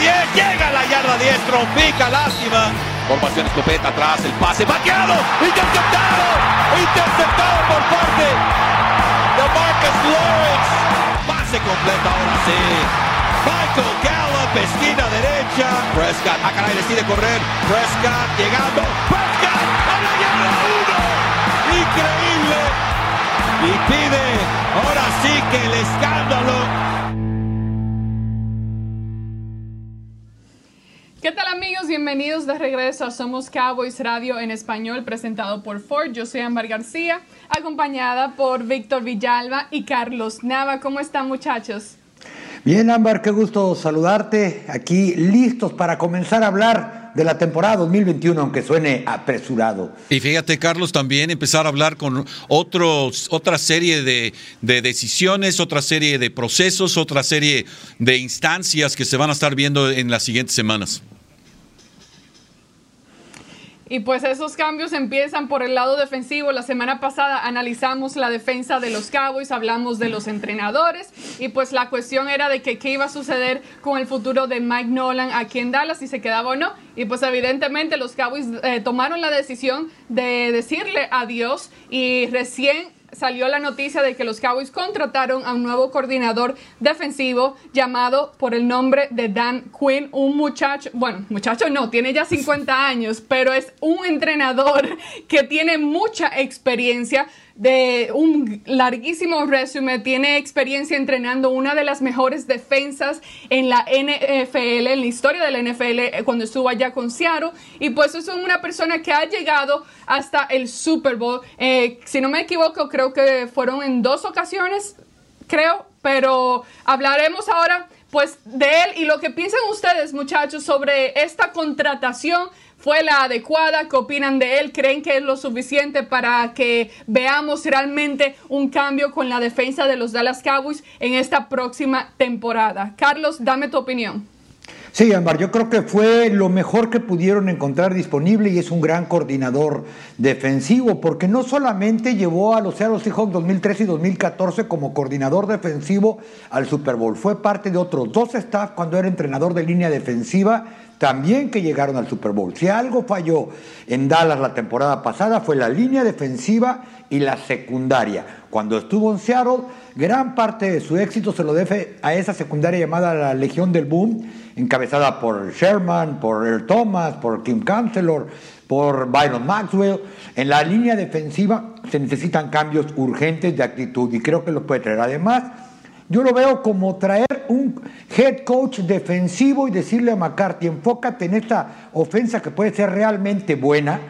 10, llega a la yarda 10, trompica, lástima. Formación escopeta atrás, el pase, vaqueado, interceptado, interceptado por parte de Marcus Lawrence. Pase completo ahora sí. Michael Gallup, esquina derecha. Prescott, acá caray, decide correr. Prescott llegando. Prescott a la yarda 1. Increíble. Y pide ahora sí que el escándalo ¿Qué tal amigos? Bienvenidos de regreso a Somos Cowboys Radio en español presentado por Ford. Yo soy Ámbar García, acompañada por Víctor Villalba y Carlos Nava. ¿Cómo están muchachos? Bien Ámbar, qué gusto saludarte aquí listos para comenzar a hablar de la temporada 2021, aunque suene apresurado. Y fíjate, Carlos, también empezar a hablar con otros, otra serie de, de, decisiones, otra serie de procesos, otra serie de instancias que se van a estar viendo en las siguientes semanas. Y pues esos cambios empiezan por el lado defensivo. La semana pasada analizamos la defensa de los Cowboys, hablamos de los entrenadores y pues la cuestión era de que qué iba a suceder con el futuro de Mike Nolan aquí en Dallas, si se quedaba o no. Y pues evidentemente los Cowboys eh, tomaron la decisión de decirle adiós y recién salió la noticia de que los Cowboys contrataron a un nuevo coordinador defensivo llamado por el nombre de Dan Quinn, un muchacho, bueno, muchacho no, tiene ya 50 años, pero es un entrenador que tiene mucha experiencia de un larguísimo resumen, tiene experiencia entrenando una de las mejores defensas en la NFL, en la historia de la NFL, eh, cuando estuvo allá con Seattle, y pues es una persona que ha llegado hasta el Super Bowl. Eh, si no me equivoco, creo que fueron en dos ocasiones, creo, pero hablaremos ahora pues de él y lo que piensan ustedes muchachos sobre esta contratación fue la adecuada, qué opinan de él, creen que es lo suficiente para que veamos realmente un cambio con la defensa de los Dallas Cowboys en esta próxima temporada. Carlos, dame tu opinión. Sí, Ambar, yo creo que fue lo mejor que pudieron encontrar disponible y es un gran coordinador defensivo, porque no solamente llevó a los Seattle Seahawks 2013 y 2014 como coordinador defensivo al Super Bowl, fue parte de otros dos staff cuando era entrenador de línea defensiva también que llegaron al Super Bowl. Si algo falló en Dallas la temporada pasada fue la línea defensiva y la secundaria. Cuando estuvo en Seattle, gran parte de su éxito se lo debe a esa secundaria llamada la Legión del Boom, encabezada por Sherman, por Earl Thomas, por Kim Chancellor, por Byron Maxwell. En la línea defensiva se necesitan cambios urgentes de actitud y creo que lo puede traer. Además, yo lo veo como traer un head coach defensivo y decirle a McCarthy, enfócate en esta ofensa que puede ser realmente buena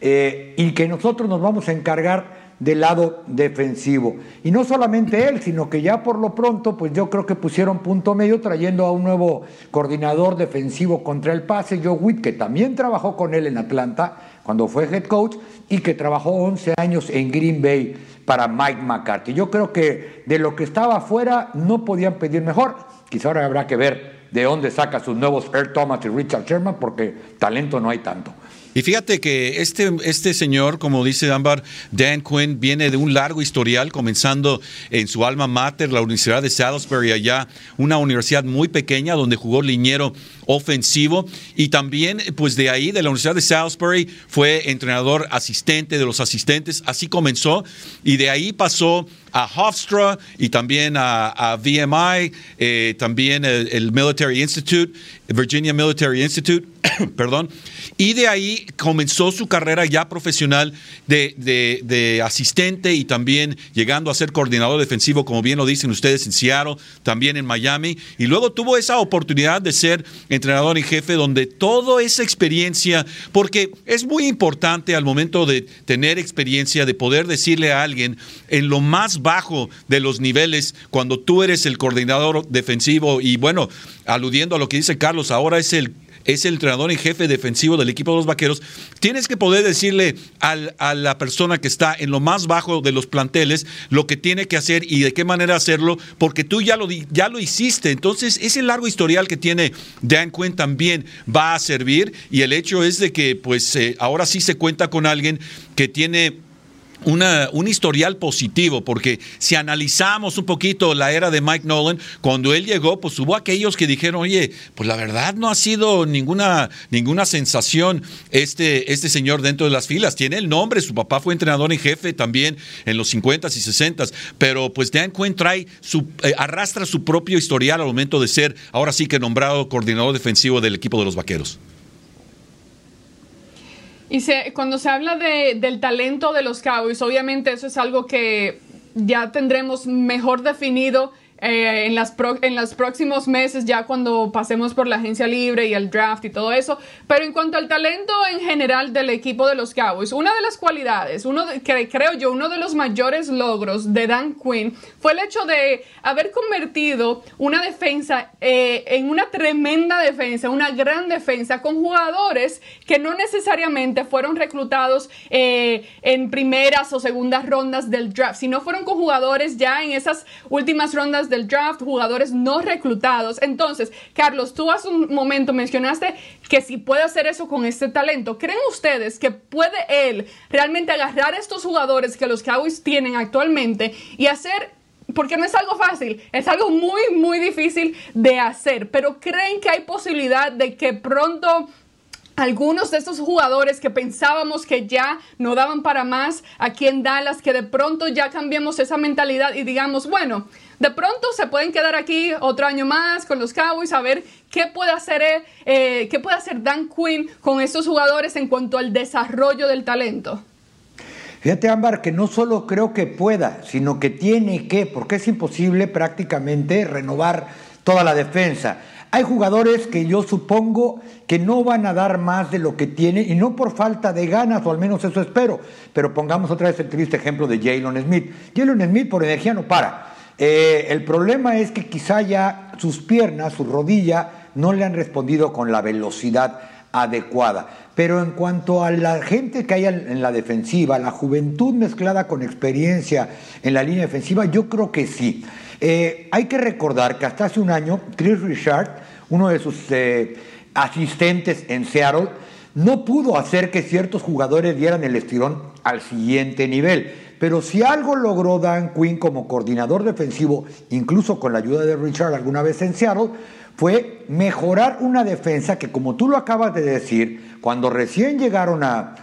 eh, y que nosotros nos vamos a encargar del lado defensivo. Y no solamente él, sino que ya por lo pronto, pues yo creo que pusieron punto medio trayendo a un nuevo coordinador defensivo contra el pase, Joe Witt, que también trabajó con él en Atlanta cuando fue head coach y que trabajó 11 años en Green Bay para Mike McCarthy. Yo creo que de lo que estaba afuera no podían pedir mejor. Quizá ahora habrá que ver de dónde saca sus nuevos Earl Thomas y Richard Sherman, porque talento no hay tanto. Y fíjate que este, este señor, como dice Ámbar, Dan Quinn, viene de un largo historial, comenzando en su alma mater, la Universidad de Salisbury, allá, una universidad muy pequeña donde jugó liñero ofensivo. Y también, pues de ahí, de la Universidad de Salisbury, fue entrenador asistente de los asistentes. Así comenzó. Y de ahí pasó a Hofstra y también a, VMI, eh, también el, Military Institute, Virginia Military Institute, perdón. Y de ahí comenzó su carrera ya profesional de, de, asistente y también llegando a ser coordinador defensivo, como bien lo dicen ustedes, en Seattle, también en Miami. Y luego tuvo esa oportunidad de ser entrenador en jefe, donde toda esa experiencia, porque es muy importante al momento de tener experiencia, de poder decirle a alguien en lo más bajo de los niveles, cuando tú eres el coordinador defensivo y bueno, aludiendo a lo que dice Carlos, ahora es el es el entrenador en jefe defensivo del equipo de los vaqueros, tienes que poder decirle a la persona que está en lo más bajo de los planteles lo que tiene que hacer y de qué manera hacerlo, porque tú ya lo, ya lo hiciste. Entonces, ese largo historial que tiene Dan Quinn también va a servir y el hecho es de que, pues, eh, ahora sí se cuenta con alguien que tiene un historial positivo, porque si analizamos un poquito la era de Mike Nolan, cuando él llegó, pues hubo aquellos que dijeron, oye, pues la verdad no ha sido ninguna, ninguna sensación este, este señor dentro de las filas. Tiene el nombre, su papá fue entrenador en jefe también en los 50s y 60s, pero pues Dan Quinn trae su, eh, arrastra su propio historial al momento de ser ahora sí que nombrado coordinador defensivo del equipo de los Vaqueros. Y se, cuando se habla de, del talento de los Cowboys, obviamente eso es algo que ya tendremos mejor definido eh, en, las en los próximos meses, ya cuando pasemos por la agencia libre y el draft y todo eso. Pero en cuanto al talento en general del equipo de los Cowboys, una de las cualidades, uno que creo yo, uno de los mayores logros de Dan Quinn fue el hecho de haber convertido una defensa eh, en una tremenda defensa, una gran defensa con jugadores que no necesariamente fueron reclutados eh, en primeras o segundas rondas del draft, sino fueron con jugadores ya en esas últimas rondas del draft, jugadores no reclutados. Entonces, Carlos, tú hace un momento mencionaste que si puede hacer eso con este talento, ¿creen ustedes que puede él realmente agarrar estos jugadores que los Cowboys tienen actualmente y hacer porque no es algo fácil, es algo muy, muy difícil de hacer, pero creen que hay posibilidad de que pronto algunos de estos jugadores que pensábamos que ya no daban para más aquí en Dallas, que de pronto ya cambiemos esa mentalidad y digamos, bueno, de pronto se pueden quedar aquí otro año más con los Cowboys a ver qué puede hacer, eh, qué puede hacer Dan Quinn con estos jugadores en cuanto al desarrollo del talento. Fíjate, Ámbar, que no solo creo que pueda, sino que tiene que, porque es imposible prácticamente renovar toda la defensa. Hay jugadores que yo supongo que no van a dar más de lo que tienen y no por falta de ganas, o al menos eso espero. Pero pongamos otra vez el triste ejemplo de Jalen Smith. Jalen Smith por energía no para. Eh, el problema es que quizá ya sus piernas, su rodilla, no le han respondido con la velocidad adecuada. Pero en cuanto a la gente que hay en la defensiva, la juventud mezclada con experiencia en la línea defensiva, yo creo que sí. Eh, hay que recordar que hasta hace un año, Chris Richard, uno de sus eh, asistentes en Seattle, no pudo hacer que ciertos jugadores dieran el estirón al siguiente nivel. Pero si algo logró Dan Quinn como coordinador defensivo, incluso con la ayuda de Richard alguna vez en Seattle, fue mejorar una defensa que, como tú lo acabas de decir, cuando recién llegaron a,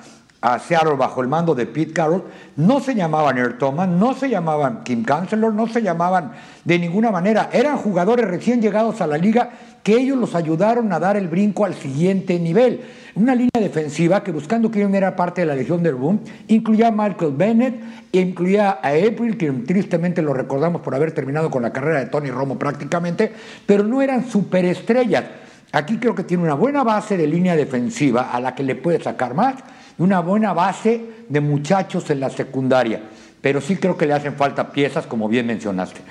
a Seattle bajo el mando de Pete Carroll, no se llamaban Air Thomas, no se llamaban Kim Chancellor, no se llamaban de ninguna manera. Eran jugadores recién llegados a la liga que ellos los ayudaron a dar el brinco al siguiente nivel. Una línea defensiva que buscando quién era parte de la Legión del Boom, incluía a Michael Bennett, incluía a April, que tristemente lo recordamos por haber terminado con la carrera de Tony Romo prácticamente, pero no eran superestrellas. Aquí creo que tiene una buena base de línea defensiva a la que le puede sacar más una buena base de muchachos en la secundaria, pero sí creo que le hacen falta piezas, como bien mencionaste.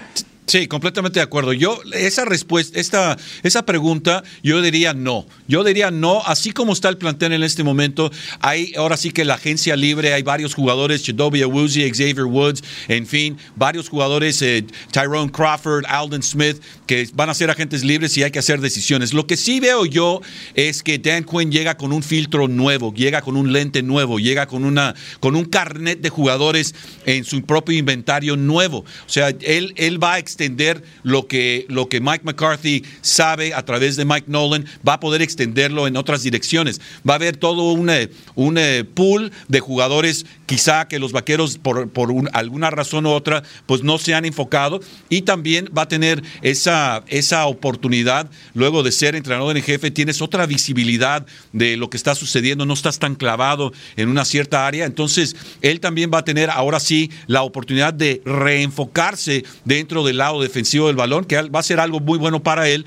Sí, completamente de acuerdo. Yo, esa respuesta, esta, esa pregunta, yo diría no. Yo diría no, así como está el plantel en este momento, hay ahora sí que la agencia libre, hay varios jugadores, Chidobe Awuzie, Xavier Woods, en fin, varios jugadores, eh, Tyrone Crawford, Alden Smith, que van a ser agentes libres y hay que hacer decisiones. Lo que sí veo yo es que Dan Quinn llega con un filtro nuevo, llega con un lente nuevo, llega con, una, con un carnet de jugadores en su propio inventario nuevo. O sea, él, él va a extender lo que, lo que Mike McCarthy sabe a través de Mike Nolan, va a poder extenderlo en otras direcciones. Va a haber todo un, un pool de jugadores, quizá que los vaqueros por, por alguna razón u otra, pues no se han enfocado. Y también va a tener esa, esa oportunidad luego de ser entrenador en jefe, tienes otra visibilidad de lo que está sucediendo, no estás tan clavado en una cierta área, entonces él también va a tener ahora sí la oportunidad de reenfocarse dentro de la defensivo del balón, que va a ser algo muy bueno para él,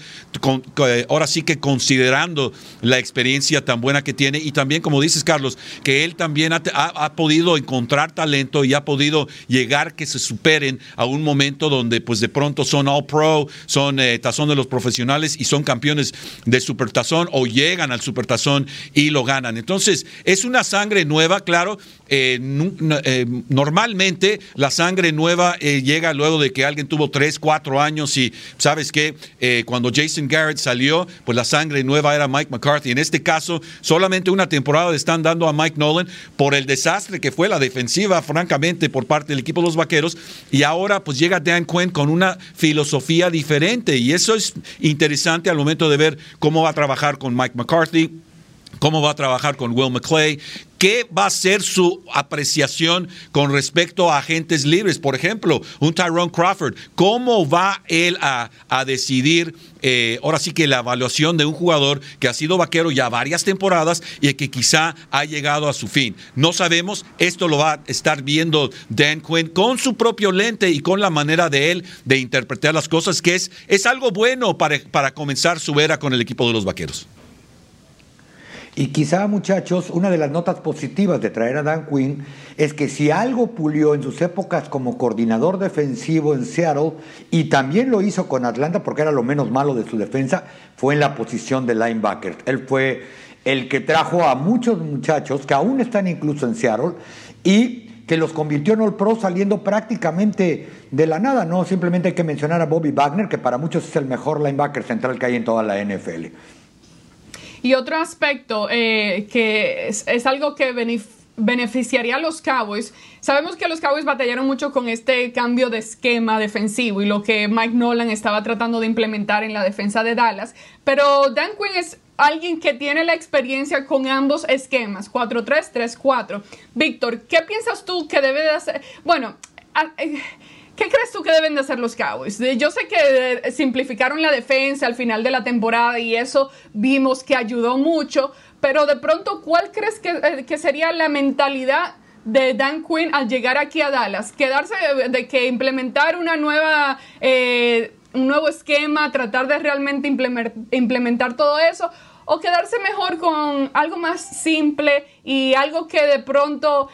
eh, ahora sí que considerando la experiencia tan buena que tiene. Y también, como dices, Carlos, que él también ha, podido encontrar talento y ha podido llegar que se superen a un momento donde pues de pronto son all pro, son eh, tazón de los profesionales y son campeones de supertazón o llegan al supertazón y lo ganan. Entonces, es una sangre nueva, claro, eh, normalmente la sangre nueva llega luego de que alguien tuvo tres cuatro años y sabes que eh, cuando Jason Garrett salió, pues la sangre nueva era Mike McCarthy. En este caso, solamente una temporada están dando a Mike Nolan por el desastre que fue la defensiva, francamente, por parte del equipo de los Vaqueros. Y ahora pues llega Dan Quinn con una filosofía diferente. Y eso es interesante al momento de ver cómo va a trabajar con Mike McCarthy, cómo va a trabajar con Will McClay, qué va a ser su apreciación con respecto a agentes libres. Por ejemplo, un Tyrone Crawford, ¿cómo va él a, decidir eh, ahora sí que la evaluación de un jugador que ha sido vaquero ya varias temporadas y que quizá ha llegado a su fin? No sabemos, esto lo va a estar viendo Dan Quinn con su propio lente y con la manera de él de interpretar las cosas, que es, es algo bueno para, para comenzar su era con el equipo de los vaqueros. Y quizá, muchachos, una de las notas positivas de traer a Dan Quinn es que si algo pulió en sus épocas como coordinador defensivo en Seattle, y también lo hizo con Atlanta porque era lo menos malo de su defensa, fue en la posición de linebacker. Él fue el que trajo a muchos muchachos que aún están incluso en Seattle y que los convirtió en All Pro saliendo prácticamente de la nada. No simplemente hay que mencionar a Bobby Wagner, que para muchos es el mejor linebacker central que hay en toda la NFL. Y otro aspecto eh, que es, algo que beneficiaría a los Cowboys. Sabemos que los Cowboys batallaron mucho con este cambio de esquema defensivo y lo que Mike Nolan estaba tratando de implementar en la defensa de Dallas. Pero Dan Quinn es alguien que tiene la experiencia con ambos esquemas, 4-3, 3-4. Víctor, ¿qué piensas tú que debe de hacer? Bueno, eh, ¿Qué crees tú que deben de hacer los Cowboys? Yo sé que eh, simplificaron la defensa al final de la temporada y eso vimos que ayudó mucho, pero de pronto, ¿cuál crees que, eh, sería la mentalidad de Dan Quinn al llegar aquí a Dallas? Quedarse de, que implementar una nueva, eh, un nuevo esquema, tratar de realmente implementar todo eso, o quedarse mejor con algo más simple y algo que de pronto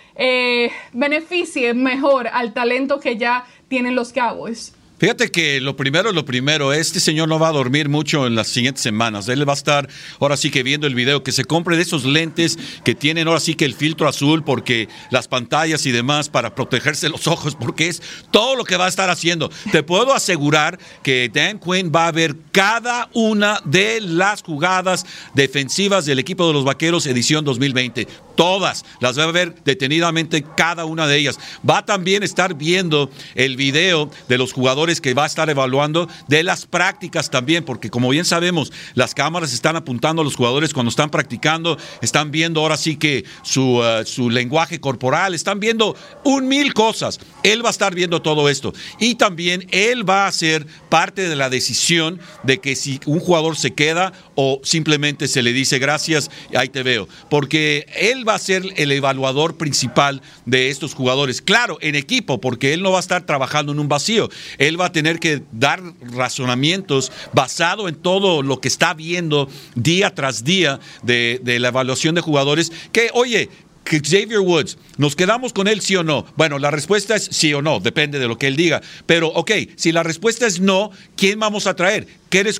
beneficie mejor al talento que ya tienen los Cowboys. Fíjate que lo primero, lo primero, este señor no va a dormir mucho en las siguientes semanas. Él va a estar ahora sí que viendo el video, que se compre de esos lentes que tienen ahora sí que el filtro azul, porque las pantallas y demás para protegerse los ojos, porque es todo lo que va a estar haciendo. Te puedo asegurar que Dan Quinn va a ver cada una de las jugadas defensivas del equipo de los Vaqueros edición 2020. Todas las va a ver detenidamente cada una de ellas. Va a también estar viendo el video de los jugadores que va a estar evaluando, de las prácticas también, porque como bien sabemos, las cámaras están apuntando a los jugadores cuando están practicando, están viendo ahora sí que su, uh, su lenguaje corporal, están viendo un mil cosas. Él va a estar viendo todo esto. Y también él va a ser parte de la decisión de que si un jugador se queda o simplemente se le dice gracias, ahí te veo. Porque él va a ser el evaluador principal de estos jugadores. Claro, en equipo, porque él no va a estar trabajando en un vacío. Él va a tener que dar razonamientos basado en todo lo que está viendo día tras día de, la evaluación de jugadores. Que, oye, Xavier Woods, ¿nos quedamos con él sí o no? Bueno, la respuesta es sí o no, depende de lo que él diga. Pero, ok, si la respuesta es no, ¿quién vamos a traer?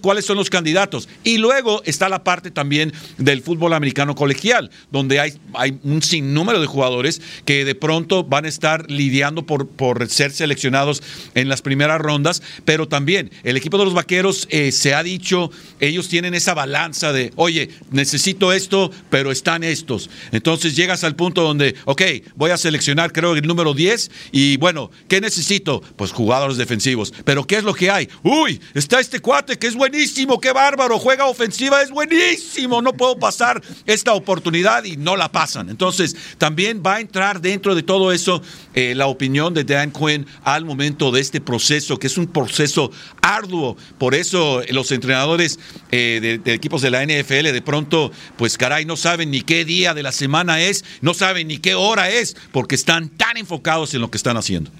Cuáles son los candidatos. Y luego está la parte también del fútbol americano colegial, donde hay, hay un sinnúmero de jugadores que de pronto van a estar lidiando por, ser seleccionados en las primeras rondas, pero también el equipo de los Vaqueros eh, se ha dicho, ellos tienen esa balanza de, oye, necesito esto, pero están estos. Entonces llegas al punto donde, ok, voy a seleccionar creo el número 10 y bueno, ¿qué necesito? Pues jugadores defensivos. Pero ¿qué es lo que hay? Uy, está este cuate que es buenísimo, qué bárbaro, juega ofensiva, es buenísimo, no puedo pasar esta oportunidad y no la pasan. Entonces, también va a entrar dentro de todo eso eh, la opinión de Dan Quinn al momento de este proceso, que es un proceso arduo. Por eso eh, los entrenadores eh, de, de equipos de la NFL de pronto, pues caray, no saben ni qué día de la semana es, no saben ni qué hora es, porque están tan enfocados en lo que están haciendo.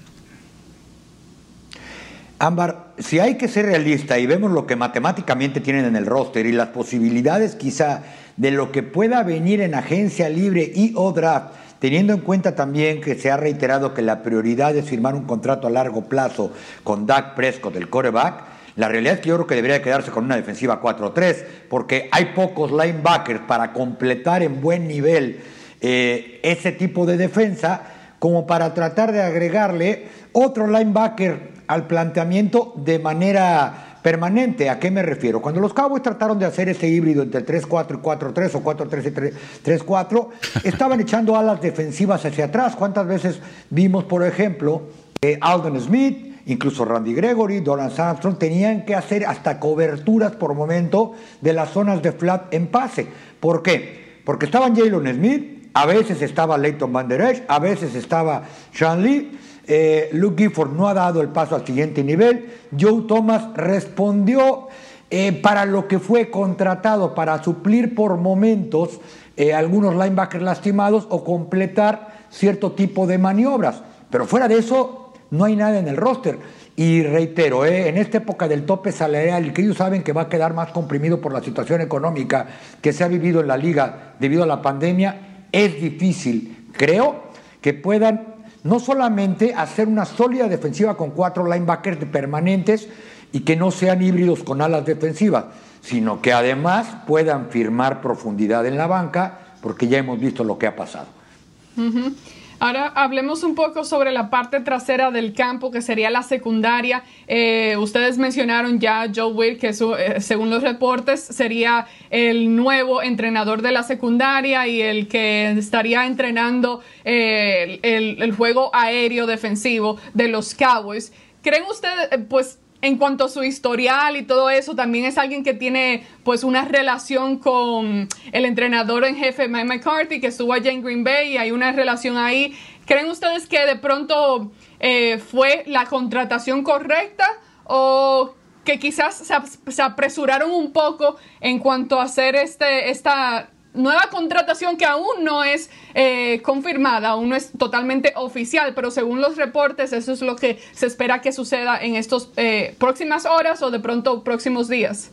Ámbar, si hay que ser realista y vemos lo que matemáticamente tienen en el roster y las posibilidades quizá de lo que pueda venir en agencia libre y o draft, teniendo en cuenta también que se ha reiterado que la prioridad es firmar un contrato a largo plazo con Dak Prescott, del coreback, la realidad es que yo creo que debería quedarse con una defensiva 4-3, porque hay pocos linebackers para completar en buen nivel eh, ese tipo de defensa, como para tratar de agregarle otro linebacker al planteamiento de manera permanente. ¿A qué me refiero? Cuando los Cowboys trataron de hacer ese híbrido entre el 3-4 y 4-3 o 4-3 y 3-4, estaban echando alas defensivas hacia atrás. ¿Cuántas veces vimos, por ejemplo, que Alden Smith, incluso Randy Gregory, Dolan Armstrong, tenían que hacer hasta coberturas por momento de las zonas de flat en pase? ¿Por qué? Porque estaban Jalen Smith, a veces estaba Leighton Van Der Esch, a veces estaba Sean Lee, eh, Luke Gifford no ha dado el paso al siguiente nivel. Joe Thomas respondió eh, para lo que fue contratado, para suplir por momentos eh, algunos linebackers lastimados o completar cierto tipo de maniobras. Pero fuera de eso, no hay nada en el roster. Y reitero, en esta época del tope salarial, que ellos saben que va a quedar más comprimido por la situación económica que se ha vivido en la liga debido a la pandemia, es difícil, creo, que puedan no solamente hacer una sólida defensiva con cuatro linebackers permanentes y que no sean híbridos con alas defensivas, sino que además puedan firmar profundidad en la banca, porque ya hemos visto lo que ha pasado. Ahora hablemos un poco sobre la parte trasera del campo, que sería la secundaria. Eh, ustedes mencionaron ya Joe Witt, que eh, según los reportes sería el nuevo entrenador de la secundaria y el que estaría entrenando eh, el, el, juego aéreo defensivo de los Cowboys. ¿Creen ustedes, pues en cuanto a su historial y todo eso, también es alguien que tiene pues una relación con el entrenador en jefe Mike McCarthy, que estuvo allá en Green Bay y hay una relación ahí. ¿Creen ustedes que de pronto eh, fue la contratación correcta o que quizás se, se, apresuraron un poco en cuanto a hacer este, esta nueva contratación que aún no es eh, confirmada, aún no es totalmente oficial, pero según los reportes eso es lo que se espera que suceda en estas eh, próximas horas o de pronto próximos días.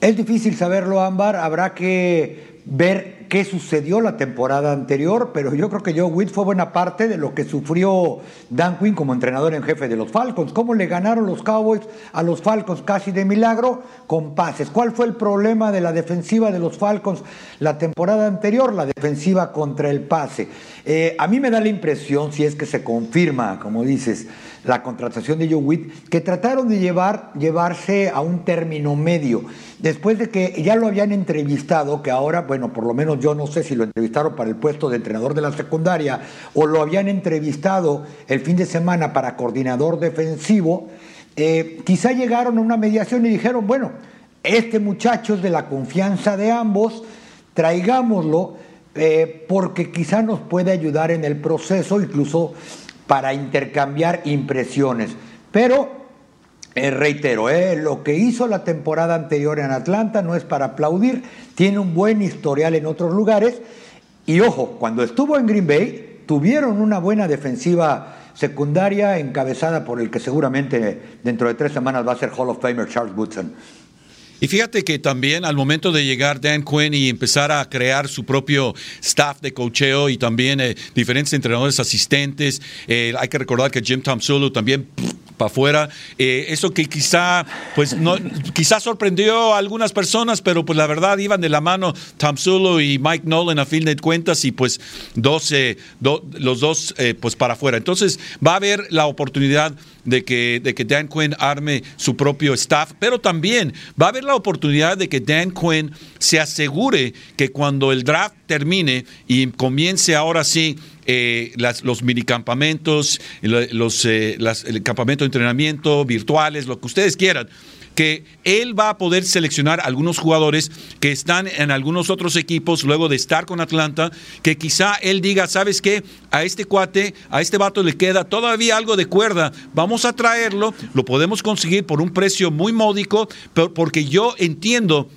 Es difícil saberlo, Ámbar. Habrá que ver qué sucedió la temporada anterior, pero yo creo que Joe Witt fue buena parte de lo que sufrió Dan Quinn como entrenador en jefe de los Falcons. ¿Cómo le ganaron los Cowboys a los Falcons casi de milagro? Con pases. ¿Cuál fue el problema de la defensiva de los Falcons la temporada anterior? La defensiva contra el pase. Eh, a mí me da la impresión, si es que se confirma, como dices, la contratación de Joe Witt, que trataron de llevar, llevarse a un término medio. Después de que ya lo habían entrevistado, que ahora, bueno, por lo menos yo no sé si lo entrevistaron para el puesto de entrenador de la secundaria o lo habían entrevistado el fin de semana para coordinador defensivo, eh, quizá llegaron a una mediación y dijeron, bueno, este muchacho es de la confianza de ambos, traigámoslo eh, porque quizá nos puede ayudar en el proceso, incluso para intercambiar impresiones. Pero, eh, reitero, eh, lo que hizo la temporada anterior en Atlanta no es para aplaudir, tiene un buen historial en otros lugares. Y ojo, cuando estuvo en Green Bay, tuvieron una buena defensiva secundaria encabezada por el que seguramente dentro de tres semanas va a ser Hall of Famer Charles Woodson. Y fíjate que también al momento de llegar Dan Quinn y empezar a crear su propio staff de cocheo y también eh, diferentes entrenadores asistentes, eh, hay que recordar que Jim Tom Solo también para afuera. Eh, eso que quizá, pues no, quizá sorprendió a algunas personas, pero pues la verdad iban de la mano Tom Solo y Mike Nolan a fin de cuentas y pues dos, los dos pues para afuera. Entonces va a haber la oportunidad de que, de que Dan Quinn arme su propio staff, pero también va a haber la oportunidad de que Dan Quinn se asegure que cuando el draft termine y comience ahora sí eh, los minicampamentos, los, eh, el campamento de entrenamiento virtuales, lo que ustedes quieran, que él va a poder seleccionar algunos jugadores que están en algunos otros equipos luego de estar con Atlanta, que quizá él diga, ¿sabes qué? A este cuate, a este vato le queda todavía algo de cuerda, vamos a traerlo, lo podemos conseguir por un precio muy módico, pero porque yo entiendo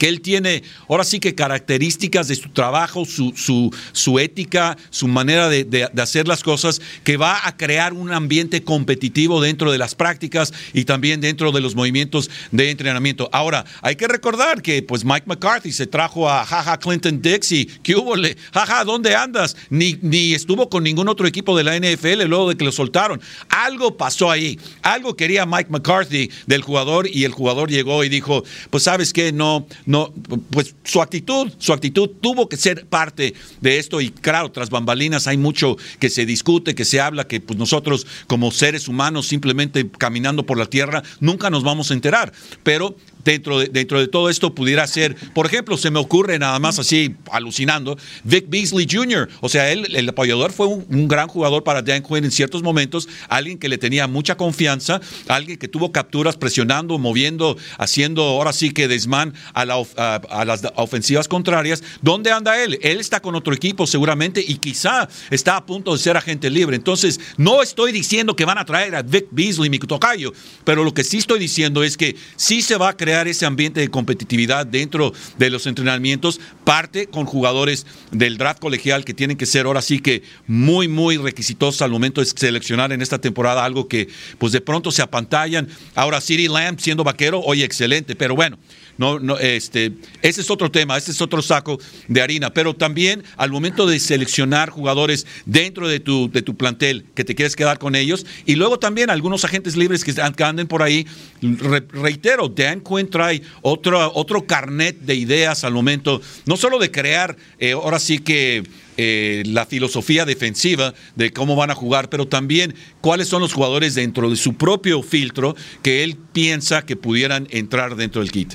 que él tiene ahora sí que características de su trabajo, su, su, su ética, su manera de, de, hacer las cosas, que va a crear un ambiente competitivo dentro de las prácticas y también dentro de los movimientos de entrenamiento. Ahora, hay que recordar que pues Mike McCarthy se trajo a Jaja Clinton Dixie, que hubo, jaja, ¿dónde andas? Ni, ni estuvo con ningún otro equipo de la NFL luego de que lo soltaron. Algo pasó ahí, algo quería Mike McCarthy del jugador y el jugador llegó y dijo, pues sabes qué, no no, pues su actitud, su actitud tuvo que ser parte de esto y claro, tras bambalinas hay mucho que se discute, que se habla, que pues nosotros como seres humanos simplemente caminando por la tierra nunca nos vamos a enterar, pero dentro de, dentro de todo esto pudiera ser, por ejemplo, se me ocurre nada más así alucinando, Vic Beasley Jr., o sea, él, el apoyador fue un, gran jugador para Dan Quinn en ciertos momentos, alguien que le tenía mucha confianza, alguien que tuvo capturas presionando, moviendo, haciendo ahora sí que desmán a, a, las ofensivas contrarias. ¿Dónde anda él? Él está con otro equipo seguramente y quizá está a punto de ser agente libre. Entonces, no estoy diciendo que van a traer a Vic Beasley, mi tocayo, pero lo que sí estoy diciendo es que sí se va a crear crear ese ambiente de competitividad dentro de los entrenamientos, parte con jugadores del draft colegial que tienen que ser ahora sí que muy, muy requisitosos al momento de seleccionar en esta temporada algo que pues de pronto se apantallan. Ahora City Lamb siendo vaquero, oye, excelente, pero bueno, no, no, este, ese es otro tema, ese es otro saco de harina. Pero también al momento de seleccionar jugadores dentro de tu, de tu plantel, que te quieres quedar con ellos, y luego también algunos agentes libres que, anden por ahí, reitero, Dan Quinn trae otro, otro carnet de ideas al momento, no solo de crear, eh, ahora sí que eh, la filosofía defensiva de cómo van a jugar, pero también cuáles son los jugadores dentro de su propio filtro que él piensa que pudieran entrar dentro del kit.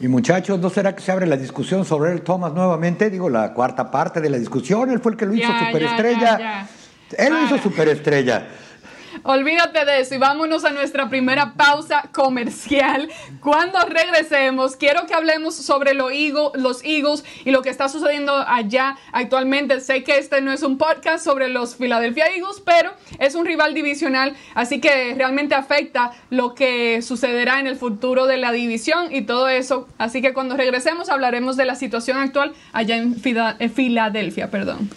Y muchachos, ¿no será que se abre la discusión sobre el Thomas nuevamente? Digo, la cuarta parte de la discusión. Él fue el que lo hizo superestrella. Él lo hizo superestrella. Olvídate de eso y vámonos a nuestra primera pausa comercial. Cuando regresemos, quiero que hablemos sobre los Eagles y lo que está sucediendo allá actualmente. Sé que este no es un podcast sobre los Philadelphia Eagles, pero es un rival divisional, así que realmente afecta lo que sucederá en el futuro de la división y todo eso. Así que cuando regresemos hablaremos de la situación actual allá en Filadelfia. Perdón.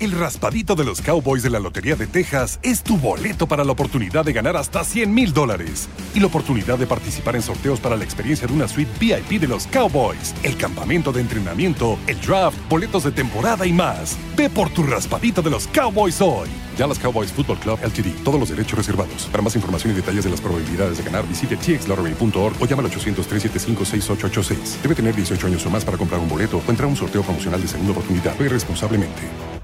El raspadito de los Cowboys de la Lotería de Texas es tu boleto para la oportunidad de ganar hasta 100 mil dólares y la oportunidad de participar en sorteos para la experiencia de una suite VIP de los Cowboys, el campamento de entrenamiento, el draft, boletos de temporada y más. Ve por tu raspadito de los Cowboys hoy. Dallas Cowboys Football Club LTD. Todos los derechos reservados. Para más información y detalles de las probabilidades de ganar, visite txlottery.org o llama al 800-375-6886. Debe tener 18 años o más para comprar un boleto o entrar a un sorteo promocional de segunda oportunidad. Ve responsablemente.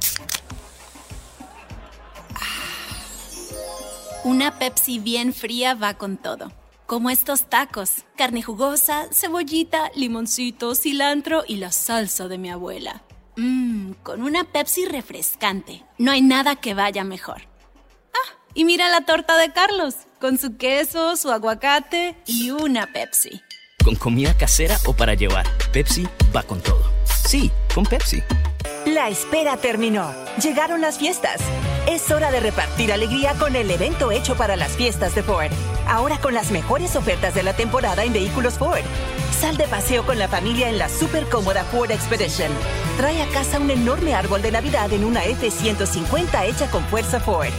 Una Pepsi bien fría va con todo. Como estos tacos, carne jugosa, cebollita, limoncito, cilantro y la salsa de mi abuela. Mmm, con una Pepsi refrescante. No hay nada que vaya mejor. Ah, y mira la torta de Carlos, con su queso, su aguacate y una Pepsi. Con comida casera o para llevar, Pepsi va con todo. Sí, con Pepsi. La espera terminó. Llegaron las fiestas. Es hora de repartir alegría con el evento hecho para las fiestas de Ford. Ahora con las mejores ofertas de la temporada en vehículos Ford. Sal de paseo con la familia en la súper cómoda Ford Expedition. Trae a casa un enorme árbol de Navidad en una F-150 hecha con fuerza Ford.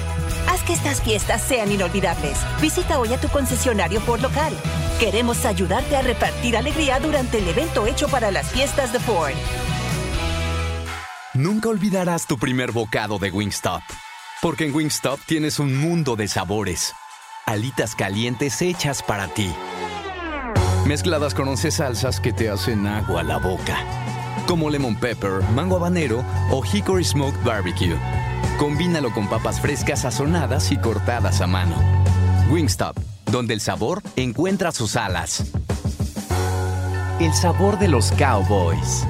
Haz que estas fiestas sean inolvidables. Visita hoy a tu concesionario Ford local. Queremos ayudarte a repartir alegría durante el evento hecho para las fiestas de Ford. Nunca olvidarás tu primer bocado de Wingstop. Porque en Wingstop tienes un mundo de sabores. Alitas calientes hechas para ti. Mezcladas con 11 salsas que te hacen agua a la boca. Como lemon pepper, mango habanero o hickory smoked barbecue. Combínalo con papas frescas sazonadas y cortadas a mano. Wingstop, donde el sabor encuentra sus alas. El sabor de los cowboys.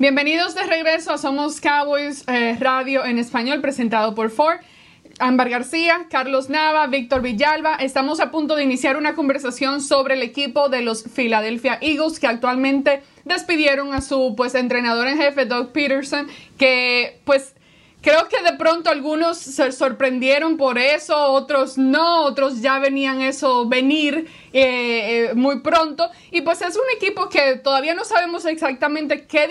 Bienvenidos de regreso a Somos Cowboys eh, Radio en español, presentado por Ford. Ámbar García, Carlos Nava, Víctor Villalba. Estamos a punto de iniciar una conversación sobre el equipo de los Philadelphia Eagles que actualmente despidieron a su pues entrenador en jefe Doug Peterson, que pues creo que de pronto algunos se sorprendieron por eso, otros no, otros ya venían eso venir eh, eh, muy pronto. Y pues es un equipo que todavía no sabemos exactamente qué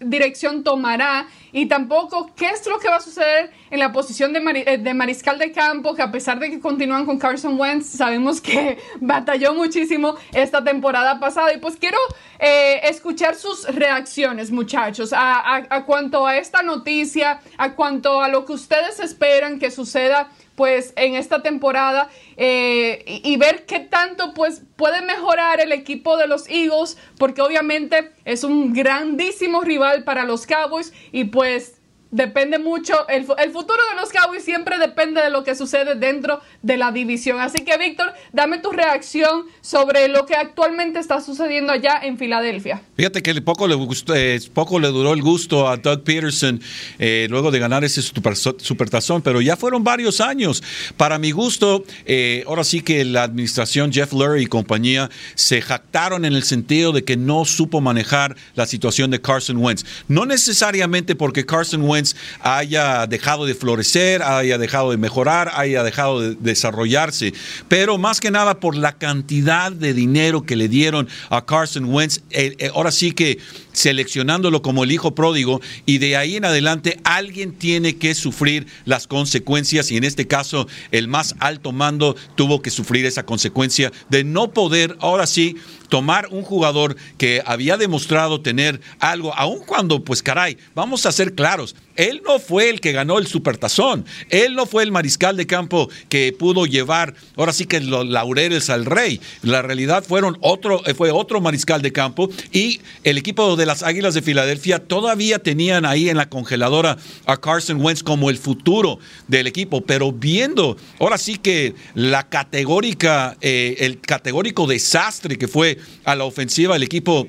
dirección tomará y tampoco qué es lo que va a suceder en la posición de, eh, de, mariscal de campo, que a pesar de que continúan con Carson Wentz, sabemos que batalló muchísimo esta temporada pasada. Y pues quiero escuchar sus reacciones, muchachos, a cuanto a esta noticia, a cuanto a lo que ustedes esperan que suceda pues en esta temporada eh, y, ver qué tanto pues puede mejorar el equipo de los Eagles porque obviamente es un grandísimo rival para los Cowboys y pues depende mucho, el, el, futuro de los Cowboys siempre depende de lo que sucede dentro de la división. Así que, Víctor, dame tu reacción sobre lo que actualmente está sucediendo allá en Filadelfia. Fíjate que poco le, eh, poco le duró el gusto a Doug Peterson eh, luego de ganar ese supertazón, pero ya fueron varios años. Para mi gusto, eh, ahora sí que la administración Jeff Lurie y compañía se jactaron en el sentido de que no supo manejar la situación de Carson Wentz. No necesariamente porque Carson Wentz haya dejado de florecer, haya dejado de mejorar, haya dejado de desarrollarse, pero más que nada por la cantidad de dinero que le dieron a Carson Wentz. Eh, eh, ahora sí que seleccionándolo como el hijo pródigo y de ahí en adelante alguien tiene que sufrir las consecuencias y en este caso el más alto mando tuvo que sufrir esa consecuencia de no poder ahora sí tomar un jugador que había demostrado tener algo, aun cuando, pues caray, vamos a ser claros, él no fue el que ganó el supertazón, él no fue el mariscal de campo que pudo llevar, ahora sí que los laureles al rey, la realidad fueron otro, fue otro mariscal de campo y el equipo de las Águilas de Filadelfia todavía tenían ahí en la congeladora a Carson Wentz como el futuro del equipo, pero viendo ahora sí que la categórica, eh, el categórico desastre que fue a la ofensiva el equipo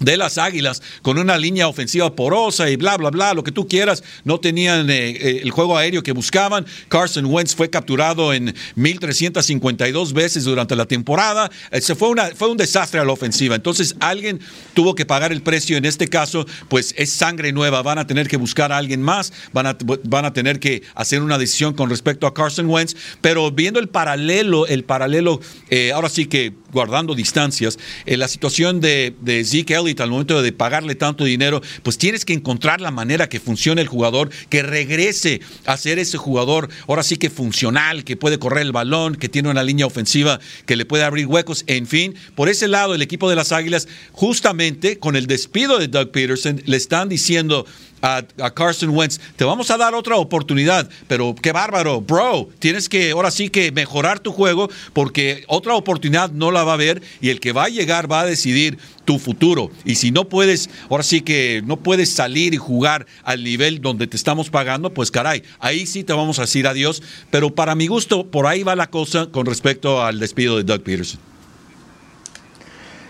de las Águilas con una línea ofensiva porosa y bla, bla, bla, lo que tú quieras. No tenían eh, eh, el juego aéreo que buscaban. Carson Wentz fue capturado en 1.352 veces durante la temporada. Eh, se fue, una, fue un desastre a la ofensiva. Entonces alguien tuvo que pagar el precio. En este caso, pues es sangre nueva. Van a tener que buscar a alguien más. Van a, van a tener que hacer una decisión con respecto a Carson Wentz. Pero viendo el paralelo, el paralelo, ahora sí que guardando distancias, la situación de, de Zeke Elliott al momento de pagarle tanto dinero, pues tienes que encontrar la manera que funcione el jugador, que regrese a ser ese jugador, ahora sí que funcional, que puede correr el balón, que tiene una línea ofensiva, que le puede abrir huecos, en fin. Por ese lado, el equipo de las Águilas, justamente con el despido de Doug Peterson, le están diciendo, a, Carson Wentz, te vamos a dar otra oportunidad, pero qué bárbaro, bro, tienes que ahora sí que mejorar tu juego porque otra oportunidad no la va a ver y el que va a llegar va a decidir tu futuro. Y si no puedes, ahora sí que no puedes salir y jugar al nivel donde te estamos pagando, pues caray, ahí sí te vamos a decir adiós. Pero para mi gusto, por ahí va la cosa con respecto al despido de Doug Peterson.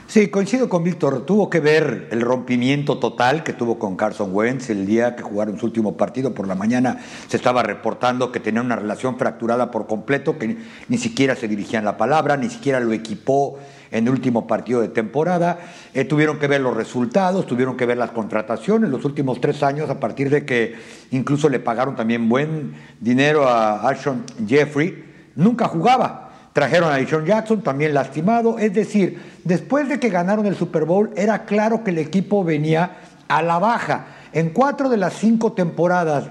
Sí, coincido con Víctor. Tuvo que ver el rompimiento total que tuvo con Carson Wentz el día que jugaron su último partido. Por la mañana se estaba reportando que tenía una relación fracturada por completo, que ni siquiera se dirigían la palabra, ni siquiera lo equipó en el último partido de temporada. Eh, tuvieron que ver los resultados, tuvieron que ver las contrataciones los últimos tres años, a partir de que incluso le pagaron también buen dinero a Ashon Jeffrey. Nunca jugaba Trajeron a Deshaun Jackson, también lastimado. Es decir, después de que ganaron el Super Bowl, era claro que el equipo venía a la baja. En cuatro de las cinco temporadas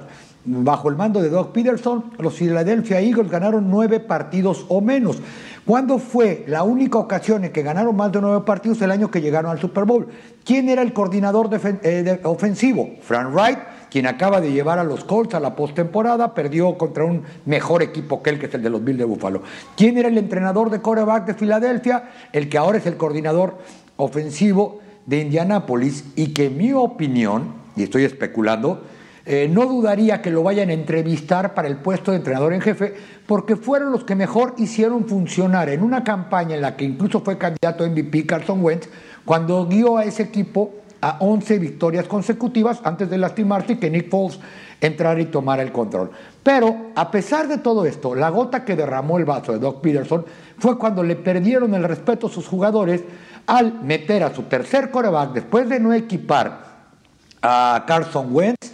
bajo el mando de Doug Peterson, los Philadelphia Eagles ganaron nueve partidos o menos. ¿Cuándo fue la única ocasión en que ganaron más de nueve partidos? El año que llegaron al Super Bowl. ¿Quién era el coordinador eh, ofensivo? Frank Wright quien acaba de llevar a los Colts a la postemporada, perdió contra un mejor equipo que él, que es el de los Bills de Buffalo. ¿Quién era el entrenador de coreback de Filadelfia? El que ahora es el coordinador ofensivo de Indianápolis y que en mi opinión, y estoy especulando, eh, no dudaría que lo vayan a entrevistar para el puesto de entrenador en jefe, porque fueron los que mejor hicieron funcionar en una campaña en la que incluso fue candidato a MVP Carson Wentz, cuando guió a ese equipo a 11 victorias consecutivas antes de lastimarse y que Nick Foles entrara y tomara el control. Pero a pesar de todo esto, la gota que derramó el vaso de Doc Peterson fue cuando le perdieron el respeto a sus jugadores al meter a su tercer coreback después de no equipar a Carson Wentz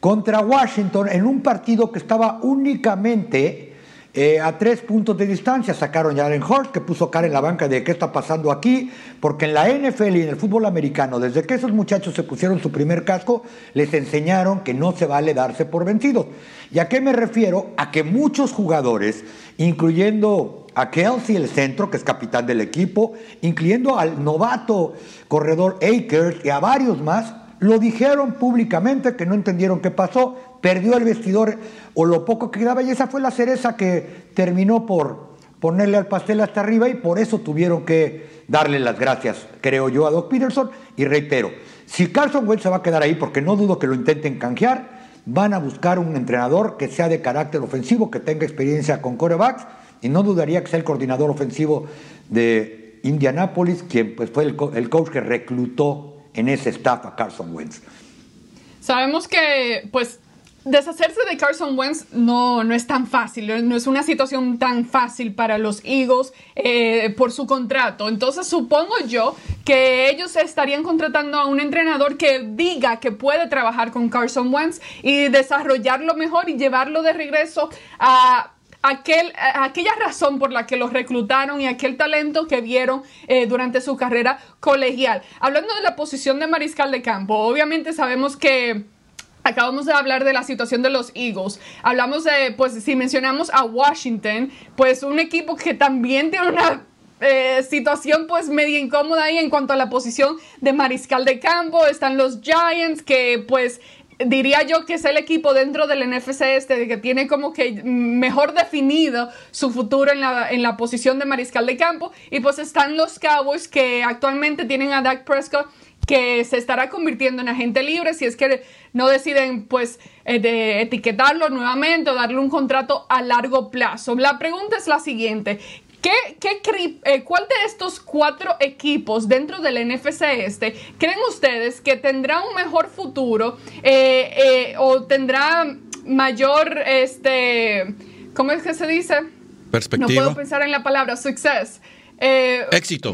contra Washington en un partido que estaba únicamente eh, a tres puntos de distancia sacaron a Allen Horst, que puso cara en la banca de qué está pasando aquí, porque en la NFL y en el fútbol americano, desde que esos muchachos se pusieron su primer casco, les enseñaron que no se vale darse por vencidos. ¿Y a qué me refiero? A que muchos jugadores, incluyendo a Kelsey, el centro, que es capitán del equipo, incluyendo al novato corredor Akers y a varios más, lo dijeron públicamente que no entendieron qué pasó, perdió el vestidor o lo poco que quedaba. Y esa fue la cereza que terminó por ponerle al pastel hasta arriba y por eso tuvieron que darle las gracias, creo yo, a Doc Peterson. Y reitero, si Carson Wentz se va a quedar ahí porque no dudo que lo intenten canjear, van a buscar un entrenador que sea de carácter ofensivo, que tenga experiencia con corebacks y no dudaría que sea el coordinador ofensivo de Indianapolis, quien pues fue el coach que reclutó en ese staff Carson Wentz. Sabemos que, pues, deshacerse de Carson Wentz no, no es tan fácil, no es una situación tan fácil para los Eagles eh, por su contrato. Entonces supongo yo que ellos estarían contratando a un entrenador que diga que puede trabajar con Carson Wentz y desarrollarlo mejor y llevarlo de regreso a aquel, aquella razón por la que los reclutaron y aquel talento que vieron eh, durante su carrera colegial. Hablando de la posición de mariscal de campo, obviamente sabemos que... Acabamos de hablar de la situación de los Eagles. Hablamos de, pues, si mencionamos a Washington, pues un equipo que también tiene una eh, situación pues media incómoda ahí en cuanto a la posición de mariscal de campo. Están los Giants que pues diría yo que es el equipo dentro del NFC este que tiene como que mejor definido su futuro en la, en la posición de mariscal de campo. Y pues están los Cowboys que actualmente tienen a Dak Prescott que se estará convirtiendo en agente libre si es que no deciden pues eh, de etiquetarlo nuevamente o darle un contrato a largo plazo. La pregunta es la siguiente, ¿Qué, eh, ¿Cuál de estos cuatro equipos dentro del NFC este creen ustedes que tendrá un mejor futuro eh, eh, o tendrá mayor, este, ¿cómo es que se dice? Perspectiva. No puedo pensar en la palabra success. Éxito.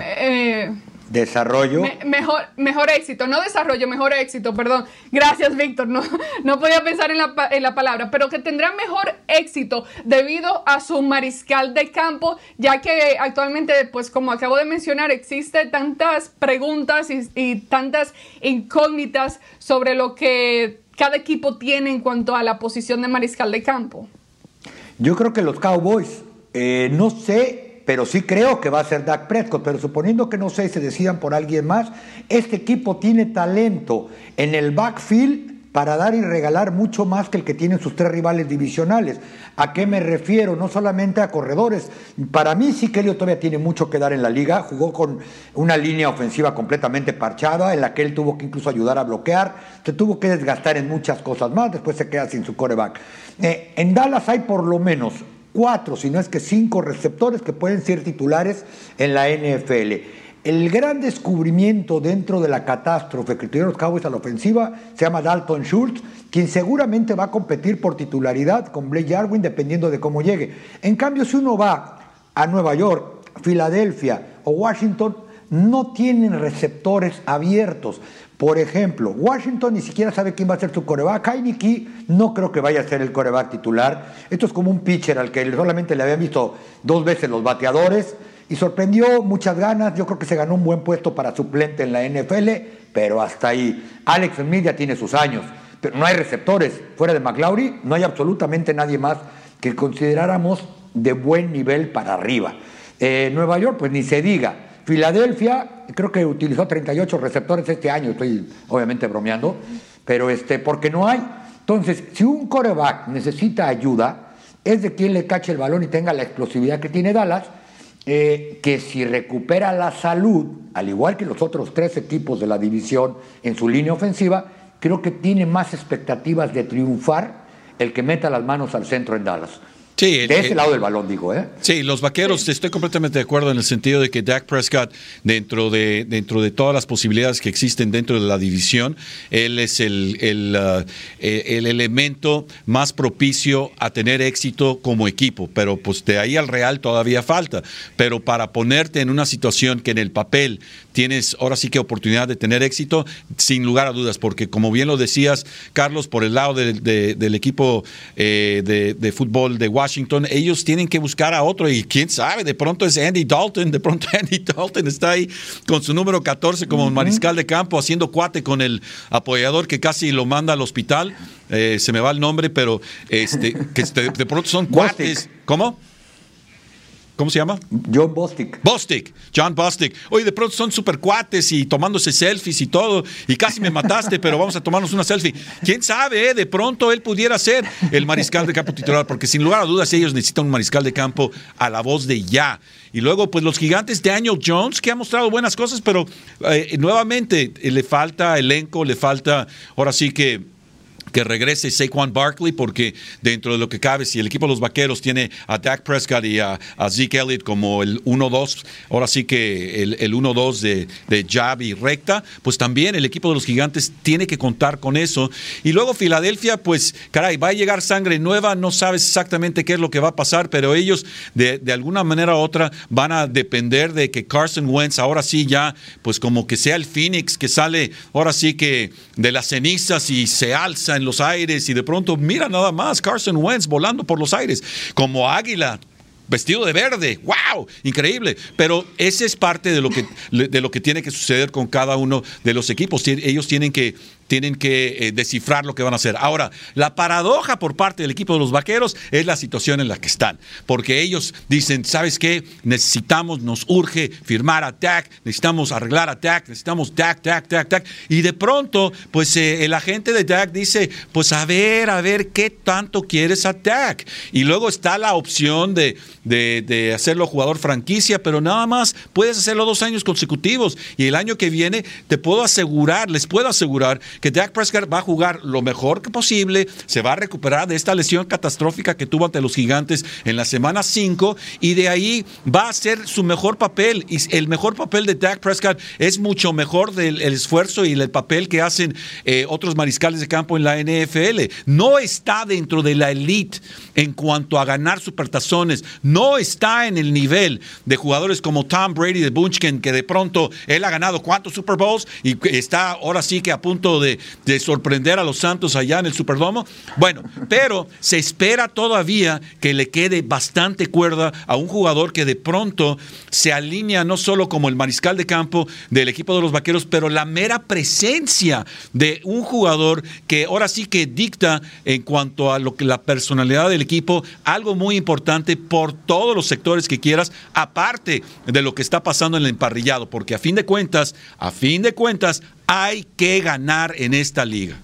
Desarrollo. mejor, mejor éxito, no desarrollo, mejor éxito, perdón. Gracias, Víctor. No, no podía pensar en la, en la, palabra, pero que tendrá mejor éxito debido a su mariscal de campo, ya que actualmente, pues como acabo de mencionar, existe tantas preguntas y, y tantas incógnitas sobre lo que cada equipo tiene en cuanto a la posición de mariscal de campo. Yo creo que los Cowboys, eh, no sé pero sí creo que va a ser Dak Prescott, pero suponiendo que no sé, se decidan por alguien más, este equipo tiene talento en el backfield para dar y regalar mucho más que el que tienen sus tres rivales divisionales. ¿A qué me refiero? No solamente a corredores. Para mí sí que todavía tiene mucho que dar en la liga. Jugó con una línea ofensiva completamente parchada, en la que él tuvo que incluso ayudar a bloquear. Se tuvo que desgastar en muchas cosas más. Después se queda sin su coreback. Eh, en Dallas hay por lo menos cuatro, si no es que cinco receptores que pueden ser titulares en la NFL. El gran descubrimiento dentro de la catástrofe que tuvieron los Cowboys a la ofensiva se llama Dalton Schultz, quien seguramente va a competir por titularidad con Blake Jarwin dependiendo de cómo llegue. En cambio, si uno va a Nueva York, Filadelfia o Washington, no tienen receptores abiertos. Por ejemplo, Washington ni siquiera sabe quién va a ser su coreback. Heineke no creo que vaya a ser el coreback titular. Esto es como un pitcher al que solamente le habían visto dos veces los bateadores y sorprendió muchas ganas. Yo creo que se ganó un buen puesto para suplente en la NFL, pero hasta ahí. Alex Smith ya tiene sus años, pero no hay receptores. Fuera de McLaury, no hay absolutamente nadie más que consideráramos de buen nivel para arriba. Eh, Nueva York, pues ni se diga. Filadelfia, creo que utilizó 38 receptores este año, estoy obviamente bromeando, pero este, porque no hay. Entonces, si un coreback necesita ayuda, es de quien le cache el balón y tenga la explosividad que tiene Dallas, eh, que si recupera la salud, al igual que los otros tres equipos de la división en su línea ofensiva, creo que tiene más expectativas de triunfar el que meta las manos al centro en Dallas. Sí, de ese lado del balón, digo, ¿eh? Sí, los vaqueros, estoy completamente de acuerdo en el sentido de que Dak Prescott, dentro de, dentro de todas las posibilidades que existen dentro de la división, él es el, el, uh, el, elemento más propicio a tener éxito como equipo. Pero pues de ahí al Real todavía falta. Pero para ponerte en una situación que en el papel tienes ahora sí que oportunidad de tener éxito, sin lugar a dudas, porque como bien lo decías, Carlos, por el lado del equipo eh, de, de fútbol de Washington, Washington, ellos tienen que buscar a otro y quién sabe, de pronto es Andy Dalton, de pronto Andy Dalton está ahí con su número 14 como mariscal de campo haciendo cuate con el apoyador que casi lo manda al hospital, eh, se me va el nombre, pero este, que de, pronto son cuates. ¿Cómo? ¿Cómo se llama? John Bostic. Bostic, John Bostic. Oye, de pronto son super cuates y tomándose selfies y todo. Y casi me mataste, pero vamos a tomarnos una selfie. ¿Quién sabe? Eh? De pronto él pudiera ser el mariscal de campo titular, porque sin lugar a dudas ellos necesitan un mariscal de campo a la voz de ya. Y luego, pues los gigantes, Daniel Jones, que ha mostrado buenas cosas, pero eh, nuevamente eh, le falta elenco, le falta, ahora sí que que regrese Saquon Barkley, porque dentro de lo que cabe, si el equipo de los vaqueros tiene a Dak Prescott y a, Zeke Elliott como el 1-2, ahora sí que el, 1-2 de, de jab y recta, pues también el equipo de los gigantes tiene que contar con eso. Y luego Filadelfia, pues caray, va a llegar sangre nueva, no sabes exactamente qué es lo que va a pasar, pero ellos de, de alguna manera u otra van a depender de que Carson Wentz ahora sí ya, pues como que sea el Phoenix que sale ahora sí que de las cenizas y se alza en los aires y de pronto mira nada más Carson Wentz volando por los aires como águila vestido de verde. ¡Wow! Increíble. Pero ese es parte de lo que, de lo que tiene que suceder con cada uno de los equipos. Ellos tienen que tienen que eh, descifrar lo que van a hacer. Ahora, la paradoja por parte del equipo de los vaqueros es la situación en la que están, porque ellos dicen, ¿sabes qué? Necesitamos, nos urge firmar a Dak, necesitamos arreglar a Dak, necesitamos Dak, Dak, Dak, Dak. Y de pronto, pues eh, el agente de Dak dice, pues a ver, a ver, ¿qué tanto quieres a Dak? Y luego está la opción de, de, de hacerlo jugador franquicia, pero nada más puedes hacerlo dos años consecutivos. Y el año que viene, te puedo asegurar, les puedo asegurar que Dak Prescott va a jugar lo mejor que posible, se va a recuperar de esta lesión catastrófica que tuvo ante los gigantes en la semana 5 y de ahí va a ser su mejor papel. Y el mejor papel de Dak Prescott es mucho mejor del esfuerzo y el papel que hacen eh, otros mariscales de campo en la NFL. No está dentro de la elite en cuanto a ganar supertazones, no está en el nivel de jugadores como Tom Brady de Bunchkin, que de pronto él ha ganado cuántos Super Bowls y está ahora sí que a punto de de, sorprender a los Santos allá en el Superdomo. Bueno, pero se espera todavía que le quede bastante cuerda a un jugador que de pronto se alinea no solo como el mariscal de campo del equipo de los Vaqueros, pero la mera presencia de un jugador que ahora sí que dicta en cuanto a lo que la personalidad del equipo, algo muy importante por todos los sectores que quieras, aparte de lo que está pasando en el emparrillado, porque a fin de cuentas, a fin de cuentas, hay que ganar en esta liga.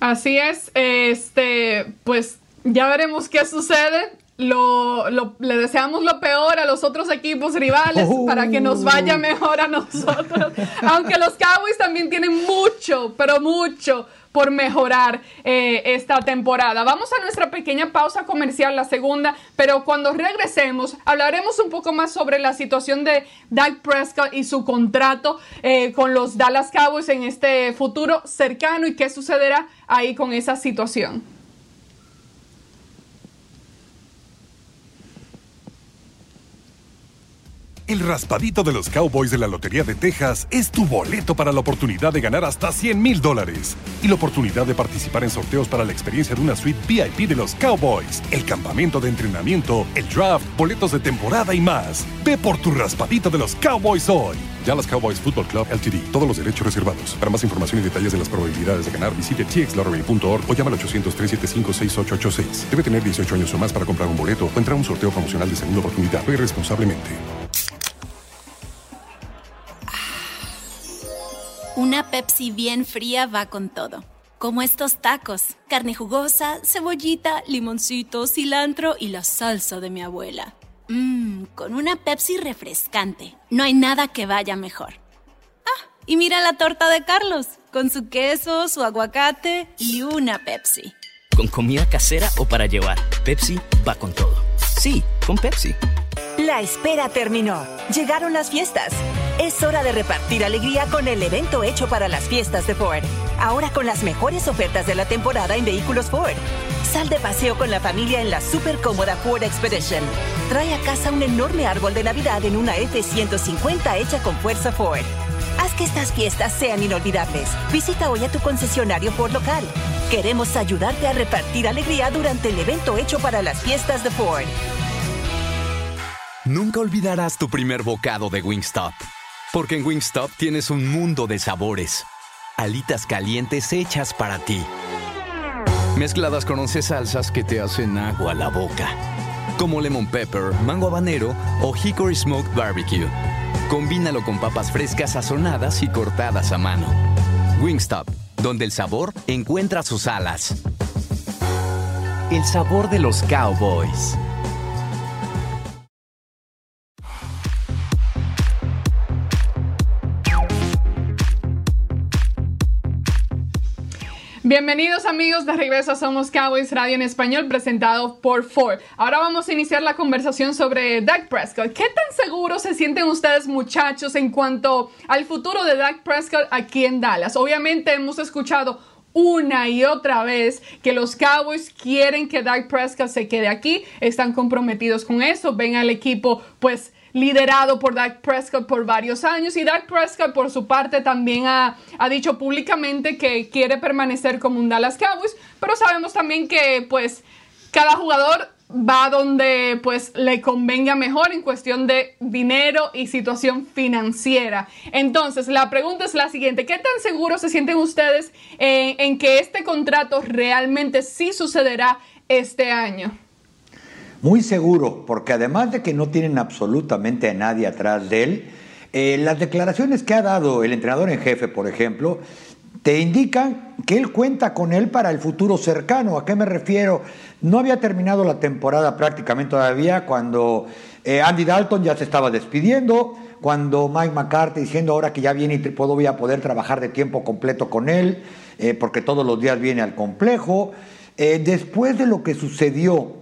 Así es, este, pues ya veremos qué sucede. Lo, le deseamos lo peor a los otros equipos rivales para que nos vaya oh. mejor a nosotros. Aunque los Cowboys también tienen mucho, pero mucho por mejorar eh, esta temporada. Vamos a nuestra pequeña pausa comercial, la segunda, pero cuando regresemos hablaremos un poco más sobre la situación de Dak Prescott y su contrato eh, con los Dallas Cowboys en este futuro cercano y qué sucederá ahí con esa situación. El raspadito de los Cowboys de la Lotería de Texas es tu boleto para la oportunidad de ganar hasta 100 mil dólares y la oportunidad de participar en sorteos para la experiencia de una suite VIP de los Cowboys, el campamento de entrenamiento, el draft, boletos de temporada y más. Ve por tu raspadito de los Cowboys hoy. Dallas Cowboys Football Club LTD. Todos los derechos reservados. Para más información y detalles de las probabilidades de ganar, visite txlottery.org o llama al 800-375-6886. Debe tener 18 años o más para comprar un boleto o entrar a un sorteo promocional de segunda oportunidad. Ve responsablemente. Una Pepsi bien fría va con todo. Como estos tacos, carne jugosa, cebollita, limoncito, cilantro y la salsa de mi abuela. Mmm, con una Pepsi refrescante. No hay nada que vaya mejor. Ah, y mira la torta de Carlos, con su queso, su aguacate y una Pepsi. con comida casera o para llevar, Pepsi va con todo. Sí, con Pepsi. La espera terminó. Llegaron las fiestas. Es hora de repartir alegría con el evento hecho para las fiestas de Ford. Ahora con las mejores ofertas de la temporada en vehículos Ford. Sal de paseo con la familia en la super cómoda Ford Expedition. Trae a casa un enorme árbol de Navidad en una F-150 hecha con fuerza Ford. Haz que estas fiestas sean inolvidables. Visita hoy a tu concesionario Ford local. Queremos ayudarte a repartir alegría durante el evento hecho para las fiestas de Ford. Nunca olvidarás tu primer bocado de Wingstop. Porque en Wingstop tienes un mundo de sabores. Alitas calientes hechas para ti. Mezcladas con 11 salsas que te hacen agua a la boca. Como lemon pepper, mango habanero o hickory smoked barbecue. Combínalo con papas frescas sazonadas y cortadas a mano. Wingstop, donde el sabor encuentra sus alas. El sabor de los cowboys. Bienvenidos amigos de regreso Somos Cowboys Radio en español presentado por Ford. Ahora vamos a iniciar la conversación sobre Dak Prescott. ¿Qué tan seguros se sienten ustedes muchachos en cuanto al futuro de Dak Prescott aquí en Dallas? Obviamente hemos escuchado una y otra vez que los Cowboys quieren que Dak Prescott se quede aquí, están comprometidos con eso, ven al equipo pues liderado por Dak Prescott por varios años y Dak Prescott por su parte también ha, ha, dicho públicamente que quiere permanecer como un Dallas Cowboys, pero sabemos también que pues cada jugador va donde pues le convenga mejor en cuestión de dinero y situación financiera. Entonces, la pregunta es la siguiente, ¿qué tan seguros se sienten ustedes en, en que este contrato realmente sí sucederá este año? Muy seguro, porque además de que no tienen absolutamente a nadie atrás de él, eh, las declaraciones que ha dado el entrenador en jefe, por ejemplo, te indican que él cuenta con él para el futuro cercano. ¿A qué me refiero? No había terminado la temporada prácticamente todavía cuando eh, Andy Dalton ya se estaba despidiendo, cuando Mike McCarthy diciendo ahora que ya viene y puedo, voy a poder trabajar de tiempo completo con él, eh, porque todos los días viene al complejo. después de lo que sucedió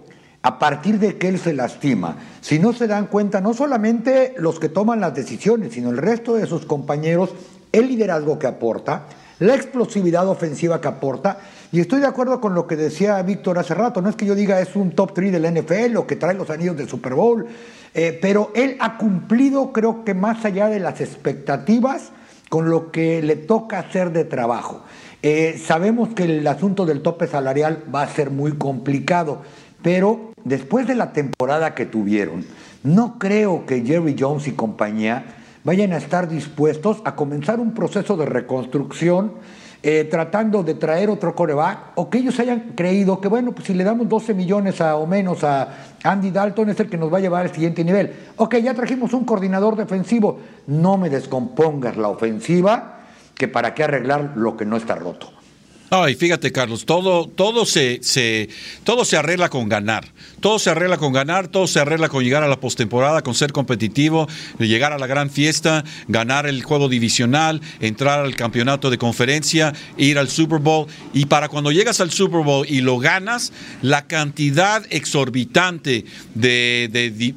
a partir de que él se lastima. Si no se dan cuenta, no solamente los que toman las decisiones, sino el resto de sus compañeros, el liderazgo que aporta, la explosividad ofensiva que aporta. Y estoy de acuerdo con lo que decía Víctor hace rato, no es que yo diga es un top 3 del NFL o que trae los anillos del Super Bowl, eh, pero él ha cumplido creo que más allá de las expectativas con lo que le toca hacer de trabajo. Eh, sabemos que el asunto del tope salarial va a ser muy complicado, pero después de la temporada que tuvieron, no creo que Jerry Jones y compañía vayan a estar dispuestos a comenzar un proceso de reconstrucción eh, tratando de traer otro coreback o que ellos hayan creído que, bueno, pues si le damos 12 millones a, o menos a Andy Dalton es el que nos va a llevar al siguiente nivel. Ok, ya trajimos un coordinador defensivo, no me descompongas la ofensiva, que para qué arreglar lo que no está roto. Ay, fíjate, Carlos, todo, todo, se, se, todo se arregla con ganar. Todo se arregla con ganar, todo se arregla con llegar a la postemporada, con ser competitivo, llegar a la gran fiesta, ganar el juego divisional, entrar al campeonato de conferencia, ir al Super Bowl. Y para cuando llegas al Super Bowl y lo ganas, la cantidad exorbitante de,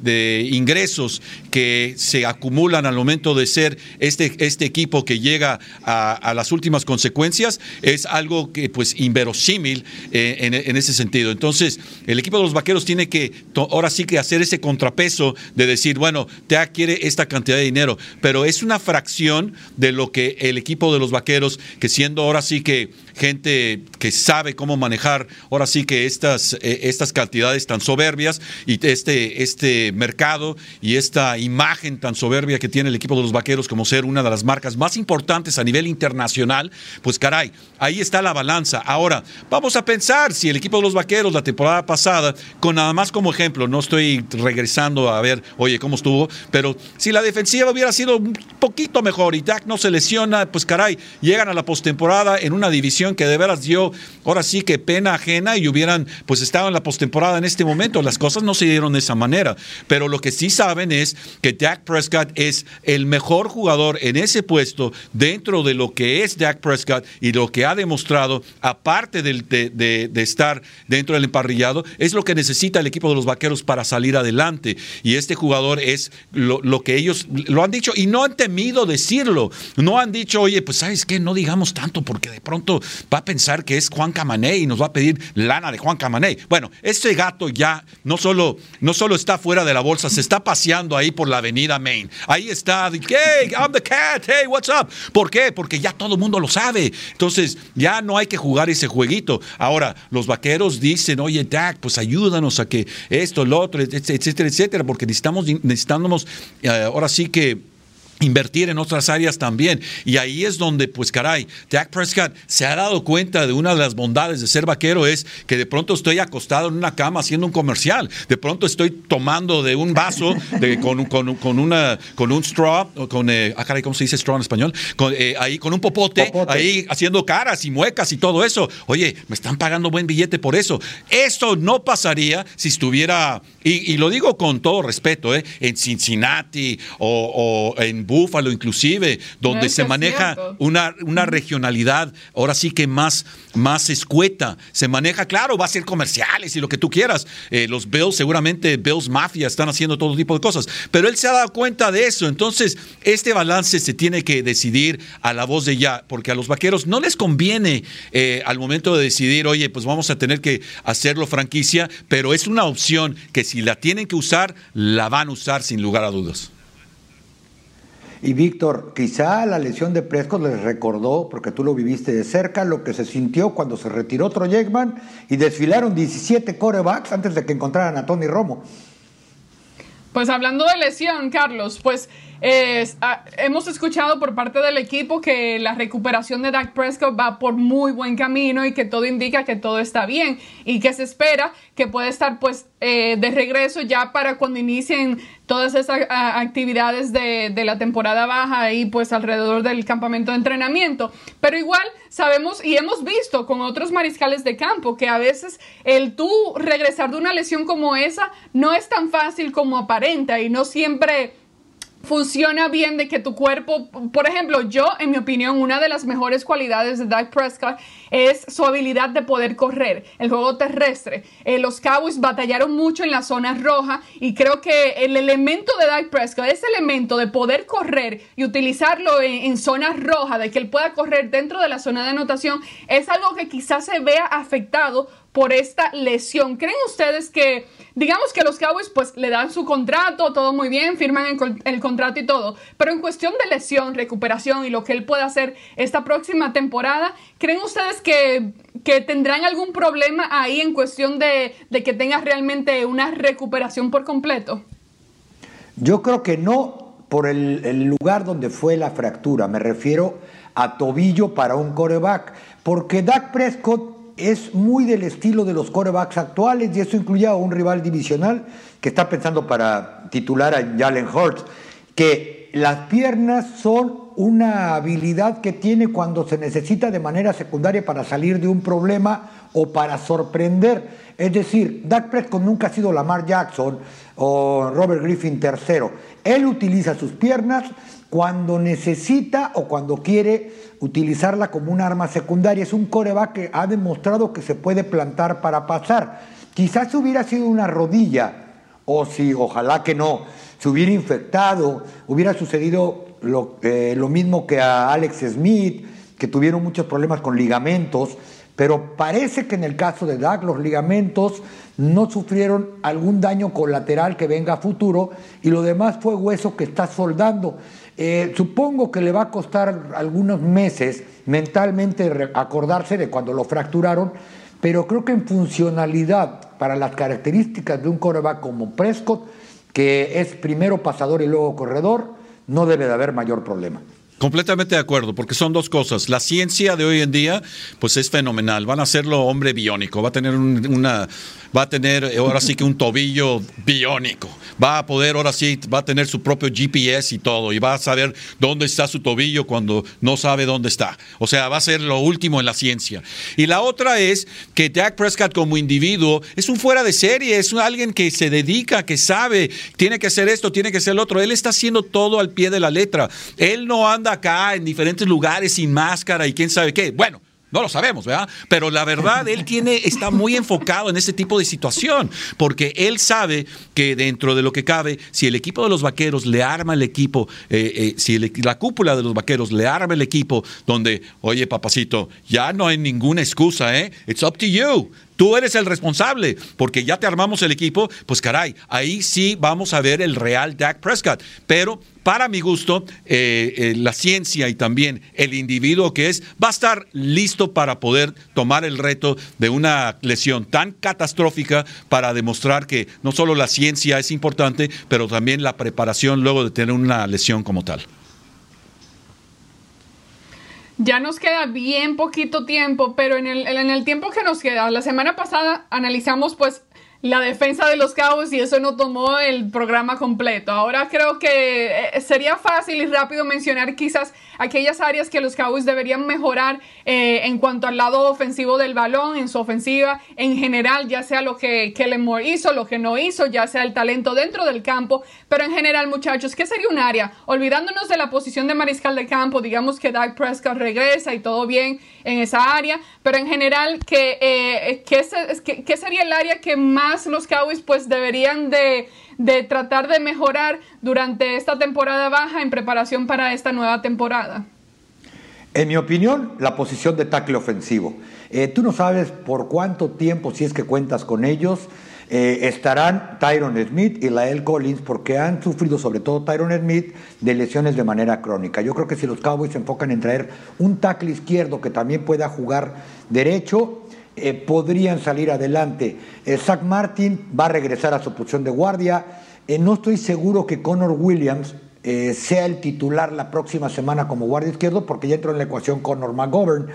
de, ingresos que se acumulan al momento de ser este, este equipo que llega a, las últimas consecuencias es algo que pues inverosímil eh, en, ese sentido. Entonces, el equipo de los vaqueros tiene que ahora sí que hacer ese contrapeso de decir, bueno, te adquiere esta cantidad de dinero, pero es una fracción de lo que el equipo de los vaqueros, que siendo ahora sí que gente que sabe cómo manejar ahora sí que estas, eh, estas cantidades tan soberbias y este, este mercado y esta imagen tan soberbia que tiene el equipo de los vaqueros como ser una de las marcas más importantes a nivel internacional, pues caray, ahí está la balanza. Ahora, vamos a pensar si el equipo de los vaqueros la temporada pasada, con nada más como ejemplo, no estoy regresando a ver, oye, cómo estuvo, pero si la defensiva hubiera sido un poquito mejor y Dak no se lesiona, pues caray, llegan a la postemporada en una división que de veras dio, ahora sí que pena ajena y hubieran pues estado en la postemporada en este momento. Las cosas no se dieron de esa manera. Pero lo que sí saben es que Dak Prescott es el mejor jugador en ese puesto dentro de lo que es Dak Prescott y lo que ha demostrado, aparte de, de, estar dentro del emparrillado, es lo que necesita el equipo de los vaqueros para salir adelante. Y este jugador es lo que ellos lo han dicho y no han temido decirlo. No han dicho, oye, pues sabes qué, no digamos tanto porque de pronto va a pensar que es Juan Camané y nos va a pedir lana de Juan Camané. Bueno, este gato ya no solo, no solo está fuera de la bolsa, se está paseando ahí por la avenida Main. Ahí está, hey, I'm the cat, hey, what's up? ¿Por qué? Porque ya todo el mundo lo sabe. Entonces, ya no hay que jugar ese jueguito. Ahora, los vaqueros dicen, oye, Dak, pues ayúdanos a que esto, lo otro, etcétera, etcétera, porque necesitamos, necesitamos eh, ahora sí que invertir en otras áreas también. Y ahí es donde, pues caray, Dak Prescott se ha dado cuenta de una de las bondades de ser vaquero es que de pronto estoy acostado en una cama haciendo un comercial, de pronto estoy tomando de un vaso de, con, con, con, una, con un straw, con, eh, ah, caray, ¿cómo se dice straw en español? Con, eh, ahí con un popote, ahí haciendo caras y muecas y todo eso. Oye, me están pagando buen billete por eso. Esto no pasaría si estuviera, y, lo digo con todo respeto, eh, en Cincinnati o, o en Búfalo inclusive, donde se maneja una, una, regionalidad, ahora sí que más, más escueta. Se maneja, claro, va a ser comerciales y lo que tú quieras. Eh, los Bills, seguramente Bills Mafia están haciendo todo tipo de cosas, pero él se ha dado cuenta de eso. Entonces, este balance se tiene que decidir a la voz de ya, porque a los vaqueros no les conviene eh, al momento de decidir, oye, pues vamos a tener que hacerlo franquicia, pero es una opción que si la tienen que usar, la van a usar sin lugar a dudas. Y Víctor, quizá la lesión de Prescott les recordó, porque tú lo viviste de cerca, lo que se sintió cuando se retiró Troyekman y desfilaron 17 corebacks antes de que encontraran a Tony Romo. Pues hablando de lesión, Carlos, pues Ah, hemos escuchado por parte del equipo que la recuperación de Dak Prescott va por muy buen camino y que todo indica que todo está bien y que se espera que pueda estar pues eh, de regreso ya para cuando inicien todas esas ah, actividades de, de, la temporada baja y pues alrededor del campamento de entrenamiento. Pero igual sabemos y hemos visto con otros mariscales de campo que a veces el tú regresar de una lesión como esa no es tan fácil como aparenta y no siempre funciona bien de que tu cuerpo, por ejemplo, yo, en mi opinión, una de las mejores cualidades de Dak Prescott es su habilidad de poder correr, el juego terrestre. Eh, los Cowboys batallaron mucho en la zona roja y creo que el elemento de Dak Prescott, ese elemento de poder correr y utilizarlo en, en zona roja, de que él pueda correr dentro de la zona de anotación, es algo que quizás se vea afectado por esta lesión. ¿Creen ustedes que, digamos que los Cowboys pues le dan su contrato, todo muy bien, firman el, contrato y todo, pero en cuestión de lesión, recuperación y lo que él puede hacer esta próxima temporada, ¿creen ustedes que, que tendrán algún problema ahí en cuestión de, de que tenga realmente una recuperación por completo? Yo creo que no por el, el lugar donde fue la fractura, me refiero a tobillo para un coreback, porque Dak Prescott es muy del estilo de los corebacks actuales y eso incluía a un rival divisional que está pensando para titular a Jalen Hurts, que las piernas son una habilidad que tiene cuando se necesita de manera secundaria para salir de un problema o para sorprender. Es decir, Dak Prescott nunca ha sido Lamar Jackson o Robert Griffin III. Él utiliza sus piernas cuando necesita o cuando quiere utilizarla como un arma secundaria. Es un coreback que ha demostrado que se puede plantar para pasar. Quizás hubiera sido una rodilla, o si, ojalá que no, se hubiera infectado, hubiera sucedido lo, eh, lo mismo que a Alex Smith, que tuvieron muchos problemas con ligamentos, pero parece que en el caso de Dak los ligamentos no sufrieron algún daño colateral que venga a futuro y lo demás fue hueso que está soldando. Eh, supongo que le va a costar algunos meses mentalmente acordarse de cuando lo fracturaron, pero creo que en funcionalidad para las características de un coreback como Prescott, que es primero pasador y luego corredor, no debe de haber mayor problema. Completamente de acuerdo, porque son dos cosas. La ciencia de hoy en día, pues es fenomenal. Van a hacerlo hombre biónico, va a tener una, va a tener ahora sí que un tobillo biónico. Va a poder, ahora sí, va a tener su propio GPS y todo, y va a saber dónde está su tobillo cuando no sabe dónde está. O sea, va a ser lo último en la ciencia. Y la otra es que Dak Prescott como individuo es un fuera de serie, es alguien que se dedica, que sabe, tiene que hacer esto, tiene que hacer lo otro. Él está haciendo todo al pie de la letra. Él no anda acá en diferentes lugares sin máscara y quién sabe qué. Bueno, no lo sabemos, ¿verdad? Pero la verdad, él tiene, está muy enfocado en este tipo de situación, porque él sabe que dentro de lo que cabe, si el equipo de los vaqueros le arma el equipo, eh, eh, si la cúpula de los vaqueros le arma el equipo, donde, oye, papacito, ya no hay ninguna excusa, ¿eh? It's up to you. Tú eres el responsable, porque ya te armamos el equipo, pues caray, ahí sí vamos a ver el real Dak Prescott. Pero para mi gusto, eh, eh, la ciencia y también el individuo que es, va a estar listo para poder tomar el reto de una lesión tan catastrófica para demostrar que no solo la ciencia es importante, pero también la preparación luego de tener una lesión como tal. Ya nos queda bien poquito tiempo, pero en el, en el tiempo que nos queda, la semana pasada analizamos pues la defensa de los Cowboys y eso no tomó el programa completo. Ahora creo que eh, sería fácil y rápido mencionar quizás aquellas áreas que los Cowboys deberían mejorar eh, en cuanto al lado ofensivo del balón, en su ofensiva en general, ya sea lo que Kellen Moore hizo, lo que no hizo, ya sea el talento dentro del campo, pero en general muchachos, ¿qué sería un área? Olvidándonos de la posición de mariscal de campo, digamos que Dak Prescott regresa y todo bien en esa área, pero en general, ¿qué, eh, qué sería el área que más los Cowboys pues deberían de, tratar de mejorar durante esta temporada baja en preparación para esta nueva temporada? En mi opinión, la posición de tackle ofensivo. Eh, tú no sabes por cuánto tiempo, si es que cuentas con ellos, eh, estarán Tyron Smith y Lael Collins porque han sufrido, sobre todo Tyron Smith, de lesiones de manera crónica. Yo creo que si los Cowboys se enfocan en traer un tackle izquierdo que también pueda jugar derecho, eh, podrían salir adelante. Eh, Zach Martin va a regresar a su posición de guardia. Eh, no estoy seguro que Connor Williams sea el titular la próxima semana como guardia izquierdo porque ya entró en la ecuación Connor McGovern.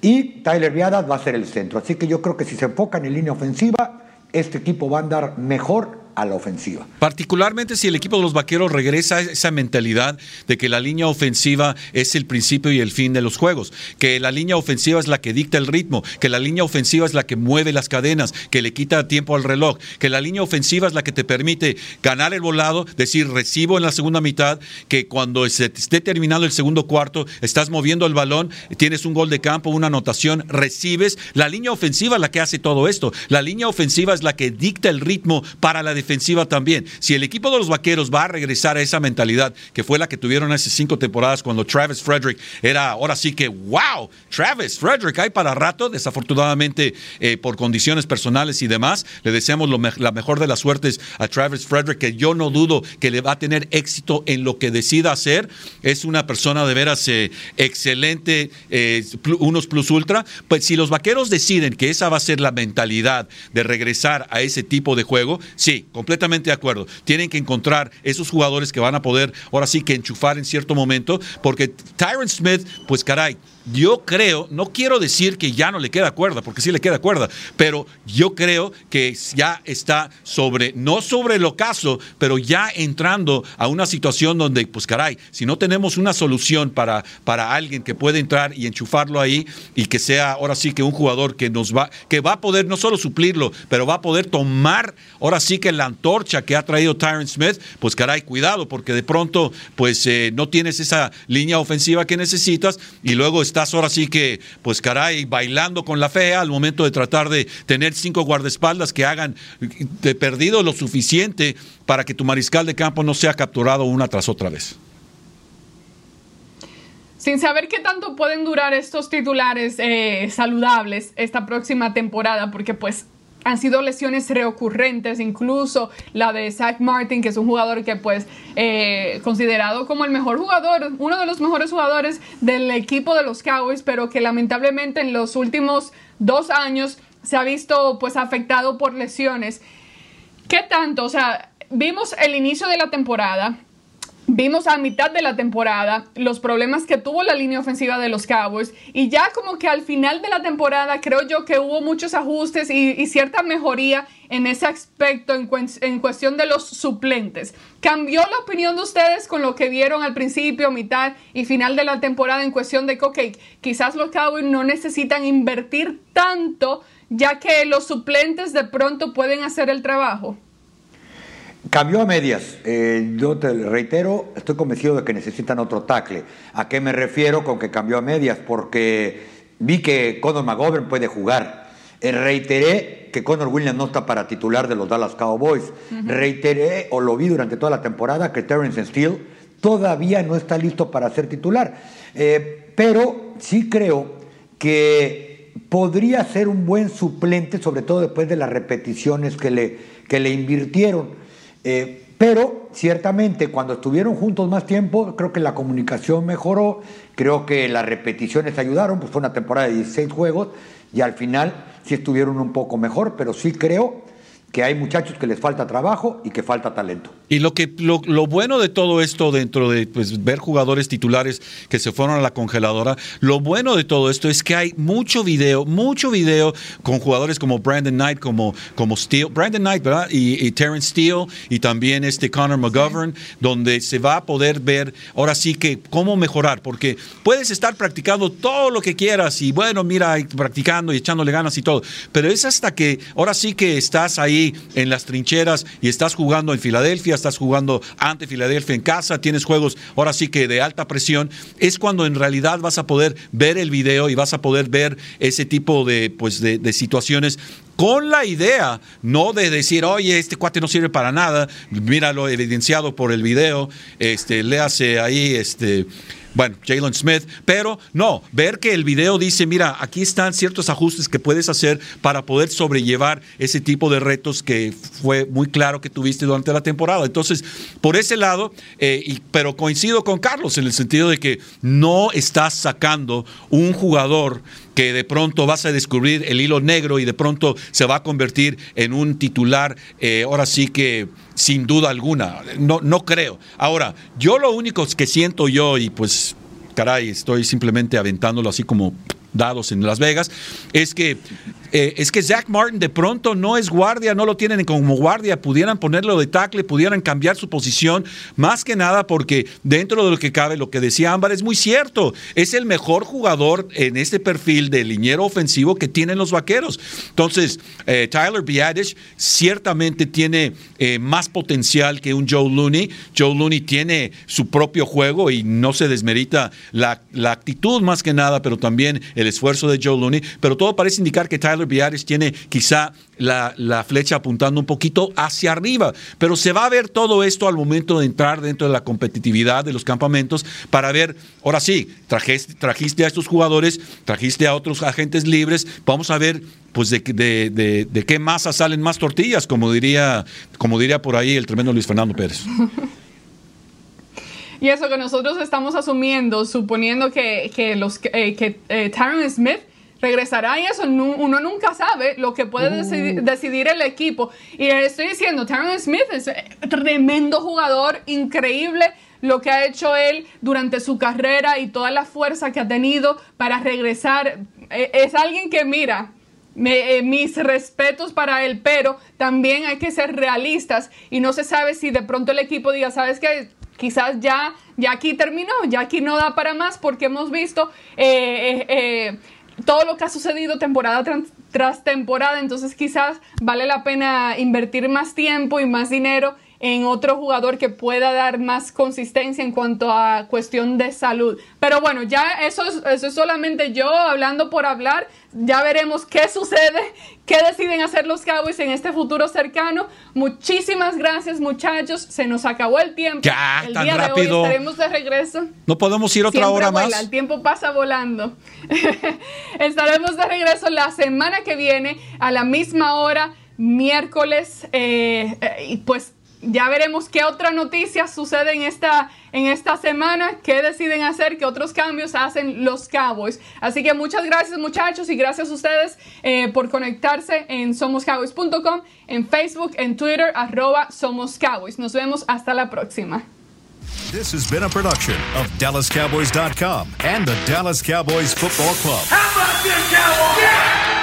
Y Tyler Viadas va a ser el centro. Así que yo creo que si se enfocan en línea ofensiva, este equipo va a andar mejor a la ofensiva. Particularmente si el equipo de los vaqueros regresa a esa mentalidad de que la línea ofensiva es el principio y el fin de los juegos, que la línea ofensiva es la que dicta el ritmo, que la línea ofensiva es la que mueve las cadenas, que le quita tiempo al reloj, que la línea ofensiva es la que te permite ganar el volado, decir recibo en la segunda mitad, que cuando se esté terminando el segundo cuarto, estás moviendo el balón, tienes un gol de campo, una anotación, recibes. La línea ofensiva es la que hace todo esto. La línea ofensiva es la que dicta el ritmo para la defensa defensiva también. Si el equipo de los vaqueros va a regresar a esa mentalidad que fue la que tuvieron hace cinco temporadas cuando Travis Frederick era ahora sí que, wow, Travis Frederick hay para rato, desafortunadamente eh, por condiciones personales y demás. Le deseamos la mejor de las suertes a Travis Frederick, que yo no dudo que le va a tener éxito en lo que decida hacer. Es una persona de veras eh, excelente, eh, unos plus ultra. Pues si los vaqueros deciden que esa va a ser la mentalidad de regresar a ese tipo de juego, sí, completamente de acuerdo. Tienen que encontrar esos jugadores que van a poder, ahora sí que enchufar en cierto momento, porque Tyron Smith, pues caray, yo creo, no quiero decir que ya no le queda cuerda, porque sí le queda cuerda, pero yo creo que ya está sobre, no sobre el ocaso, pero ya entrando a una situación donde, pues caray, si no tenemos una solución para, para alguien que puede entrar y enchufarlo ahí y que sea ahora sí que un jugador que nos va, que va a poder no solo suplirlo, pero va a poder tomar ahora sí que la antorcha que ha traído Tyron Smith, pues caray, cuidado, porque de pronto, pues eh, no tienes esa línea ofensiva que necesitas y luego está estás ahora sí que, pues caray, bailando con la fea al momento de tratar de tener cinco guardaespaldas que hagan de perdido lo suficiente para que tu mariscal de campo no sea capturado una tras otra vez. Sin saber qué tanto pueden durar estos titulares eh, saludables esta próxima temporada, porque pues han sido lesiones recurrentes, incluso la de Zach Martin, que es un jugador que pues eh, considerado como el mejor jugador, uno de los mejores jugadores del equipo de los Cowboys, pero que lamentablemente en los últimos dos años se ha visto pues afectado por lesiones. ¿Qué tanto? O sea, vimos el inicio de la temporada, vimos a mitad de la temporada los problemas que tuvo la línea ofensiva de los Cowboys y ya como que al final de la temporada creo yo que hubo muchos ajustes y, cierta mejoría en ese aspecto en, cuestión de los suplentes. ¿Cambió la opinión de ustedes con lo que vieron al principio, mitad y final de la temporada en cuestión de que, quizás los Cowboys no necesitan invertir tanto ya que los suplentes de pronto pueden hacer el trabajo? Cambió a medias. Eh, yo te reitero, estoy convencido de que necesitan otro tackle. ¿A qué me refiero con que cambió a medias? Porque vi que Conor McGovern puede jugar. Eh, reiteré que Conor Williams no está para titular de los Dallas Cowboys. Reiteré, o lo vi durante toda la temporada, que Terrence Steele todavía no está listo para ser titular. Eh, pero sí creo que podría ser un buen suplente, sobre todo después de las repeticiones que le, que le invirtieron. Eh, pero ciertamente cuando estuvieron juntos más tiempo, creo que la comunicación mejoró, creo que las repeticiones ayudaron, pues fue una temporada de 16 juegos y al final sí estuvieron un poco mejor, pero sí creo que hay muchachos que les falta trabajo y que falta talento. Y lo que lo, bueno de todo esto dentro de pues, ver jugadores titulares que se fueron a la congeladora, lo bueno de todo esto es que hay mucho video, mucho video con jugadores como Brandon Knight, como, como Steele, Brandon Knight, ¿verdad? Y, Terrence Steele y también este Connor McGovern, donde se va a poder ver ahora sí que cómo mejorar, porque puedes estar practicando todo lo que quieras y bueno, mira, practicando y echándole ganas y todo, pero es hasta que ahora sí que estás ahí en las trincheras y estás jugando en Filadelfia, estás jugando ante Filadelfia en casa, tienes juegos ahora sí que de alta presión, es cuando en realidad vas a poder ver el video y vas a poder ver ese tipo de, pues de, situaciones con la idea no de decir, oye, este cuate no sirve para nada, míralo evidenciado por el video, este, léase ahí, este, bueno, Jalen Smith, pero no, ver que el video dice, mira, aquí están ciertos ajustes que puedes hacer para poder sobrellevar ese tipo de retos que fue muy claro que tuviste durante la temporada. Entonces, por ese lado, eh, pero coincido con Carlos en el sentido de que no estás sacando un jugador que de pronto vas a descubrir el hilo negro y de pronto se va a convertir en un titular, eh, ahora sí que sin duda alguna, no, no creo. Ahora, yo lo único que siento yo, y pues, caray, estoy simplemente aventándolo así como dados en Las Vegas, es que eh, es que Zach Martin de pronto no es guardia, no lo tienen como guardia, pudieran ponerlo de tackle, pudieran cambiar su posición, más que nada porque dentro de lo que cabe, lo que decía Ámbar es muy cierto, es el mejor jugador en este perfil de liniero ofensivo que tienen los vaqueros. Entonces, eh, Tyler Biadish ciertamente tiene eh, más potencial que un Joe Looney. Joe Looney tiene su propio juego y no se desmerita la, la actitud más que nada, pero también el esfuerzo de Joe Looney, pero todo parece indicar que Tyler Biares tiene quizá la, flecha apuntando un poquito hacia arriba, pero se va a ver todo esto al momento de entrar dentro de la competitividad de los campamentos para ver, ahora sí, trajiste, a estos jugadores, trajiste a otros agentes libres, vamos a ver pues de, de, de, qué masa salen más tortillas, como diría, como diría por ahí el tremendo Luis Fernando Pérez. Y eso que nosotros estamos asumiendo, suponiendo que, que los, eh, que eh, Smith regresará y eso uno nunca sabe lo que puede uh. decidir, el equipo. Y estoy diciendo, Tyron Smith es tremendo jugador, increíble lo que ha hecho él durante su carrera y toda la fuerza que ha tenido para regresar. E, es alguien que mira, eh, mis respetos para él, pero también hay que ser realistas y no se sabe si de pronto el equipo diga, sabes que quizás ya, ya aquí terminó, ya aquí no da para más porque hemos visto eh, eh, todo lo que ha sucedido temporada tras, temporada, entonces quizás vale la pena invertir más tiempo y más dinero en otro jugador que pueda dar más consistencia en cuanto a cuestión de salud. Pero bueno, ya eso es, eso es solamente yo hablando por hablar. Ya veremos qué sucede, qué deciden hacer los Cowboys en este futuro cercano. Muchísimas gracias, muchachos. Se nos acabó el tiempo. Ya, el tan día rápido. De hoy estaremos de regreso. No podemos ir otra hora más. El tiempo pasa volando. estaremos de regreso la semana que viene a la misma hora miércoles eh, eh, y pues ya veremos qué otra noticia sucede en esta, en esta semana, qué deciden hacer, qué otros cambios hacen los Cowboys. Así que muchas gracias muchachos y gracias a ustedes eh, por conectarse en somoscowboys.com, en Facebook, en Twitter, arroba Somos Cowboys. Nos vemos hasta la próxima. This has been a production of DallasCowboys.com and the Dallas Cowboys Football Club. How about this, Cowboys? Yeah!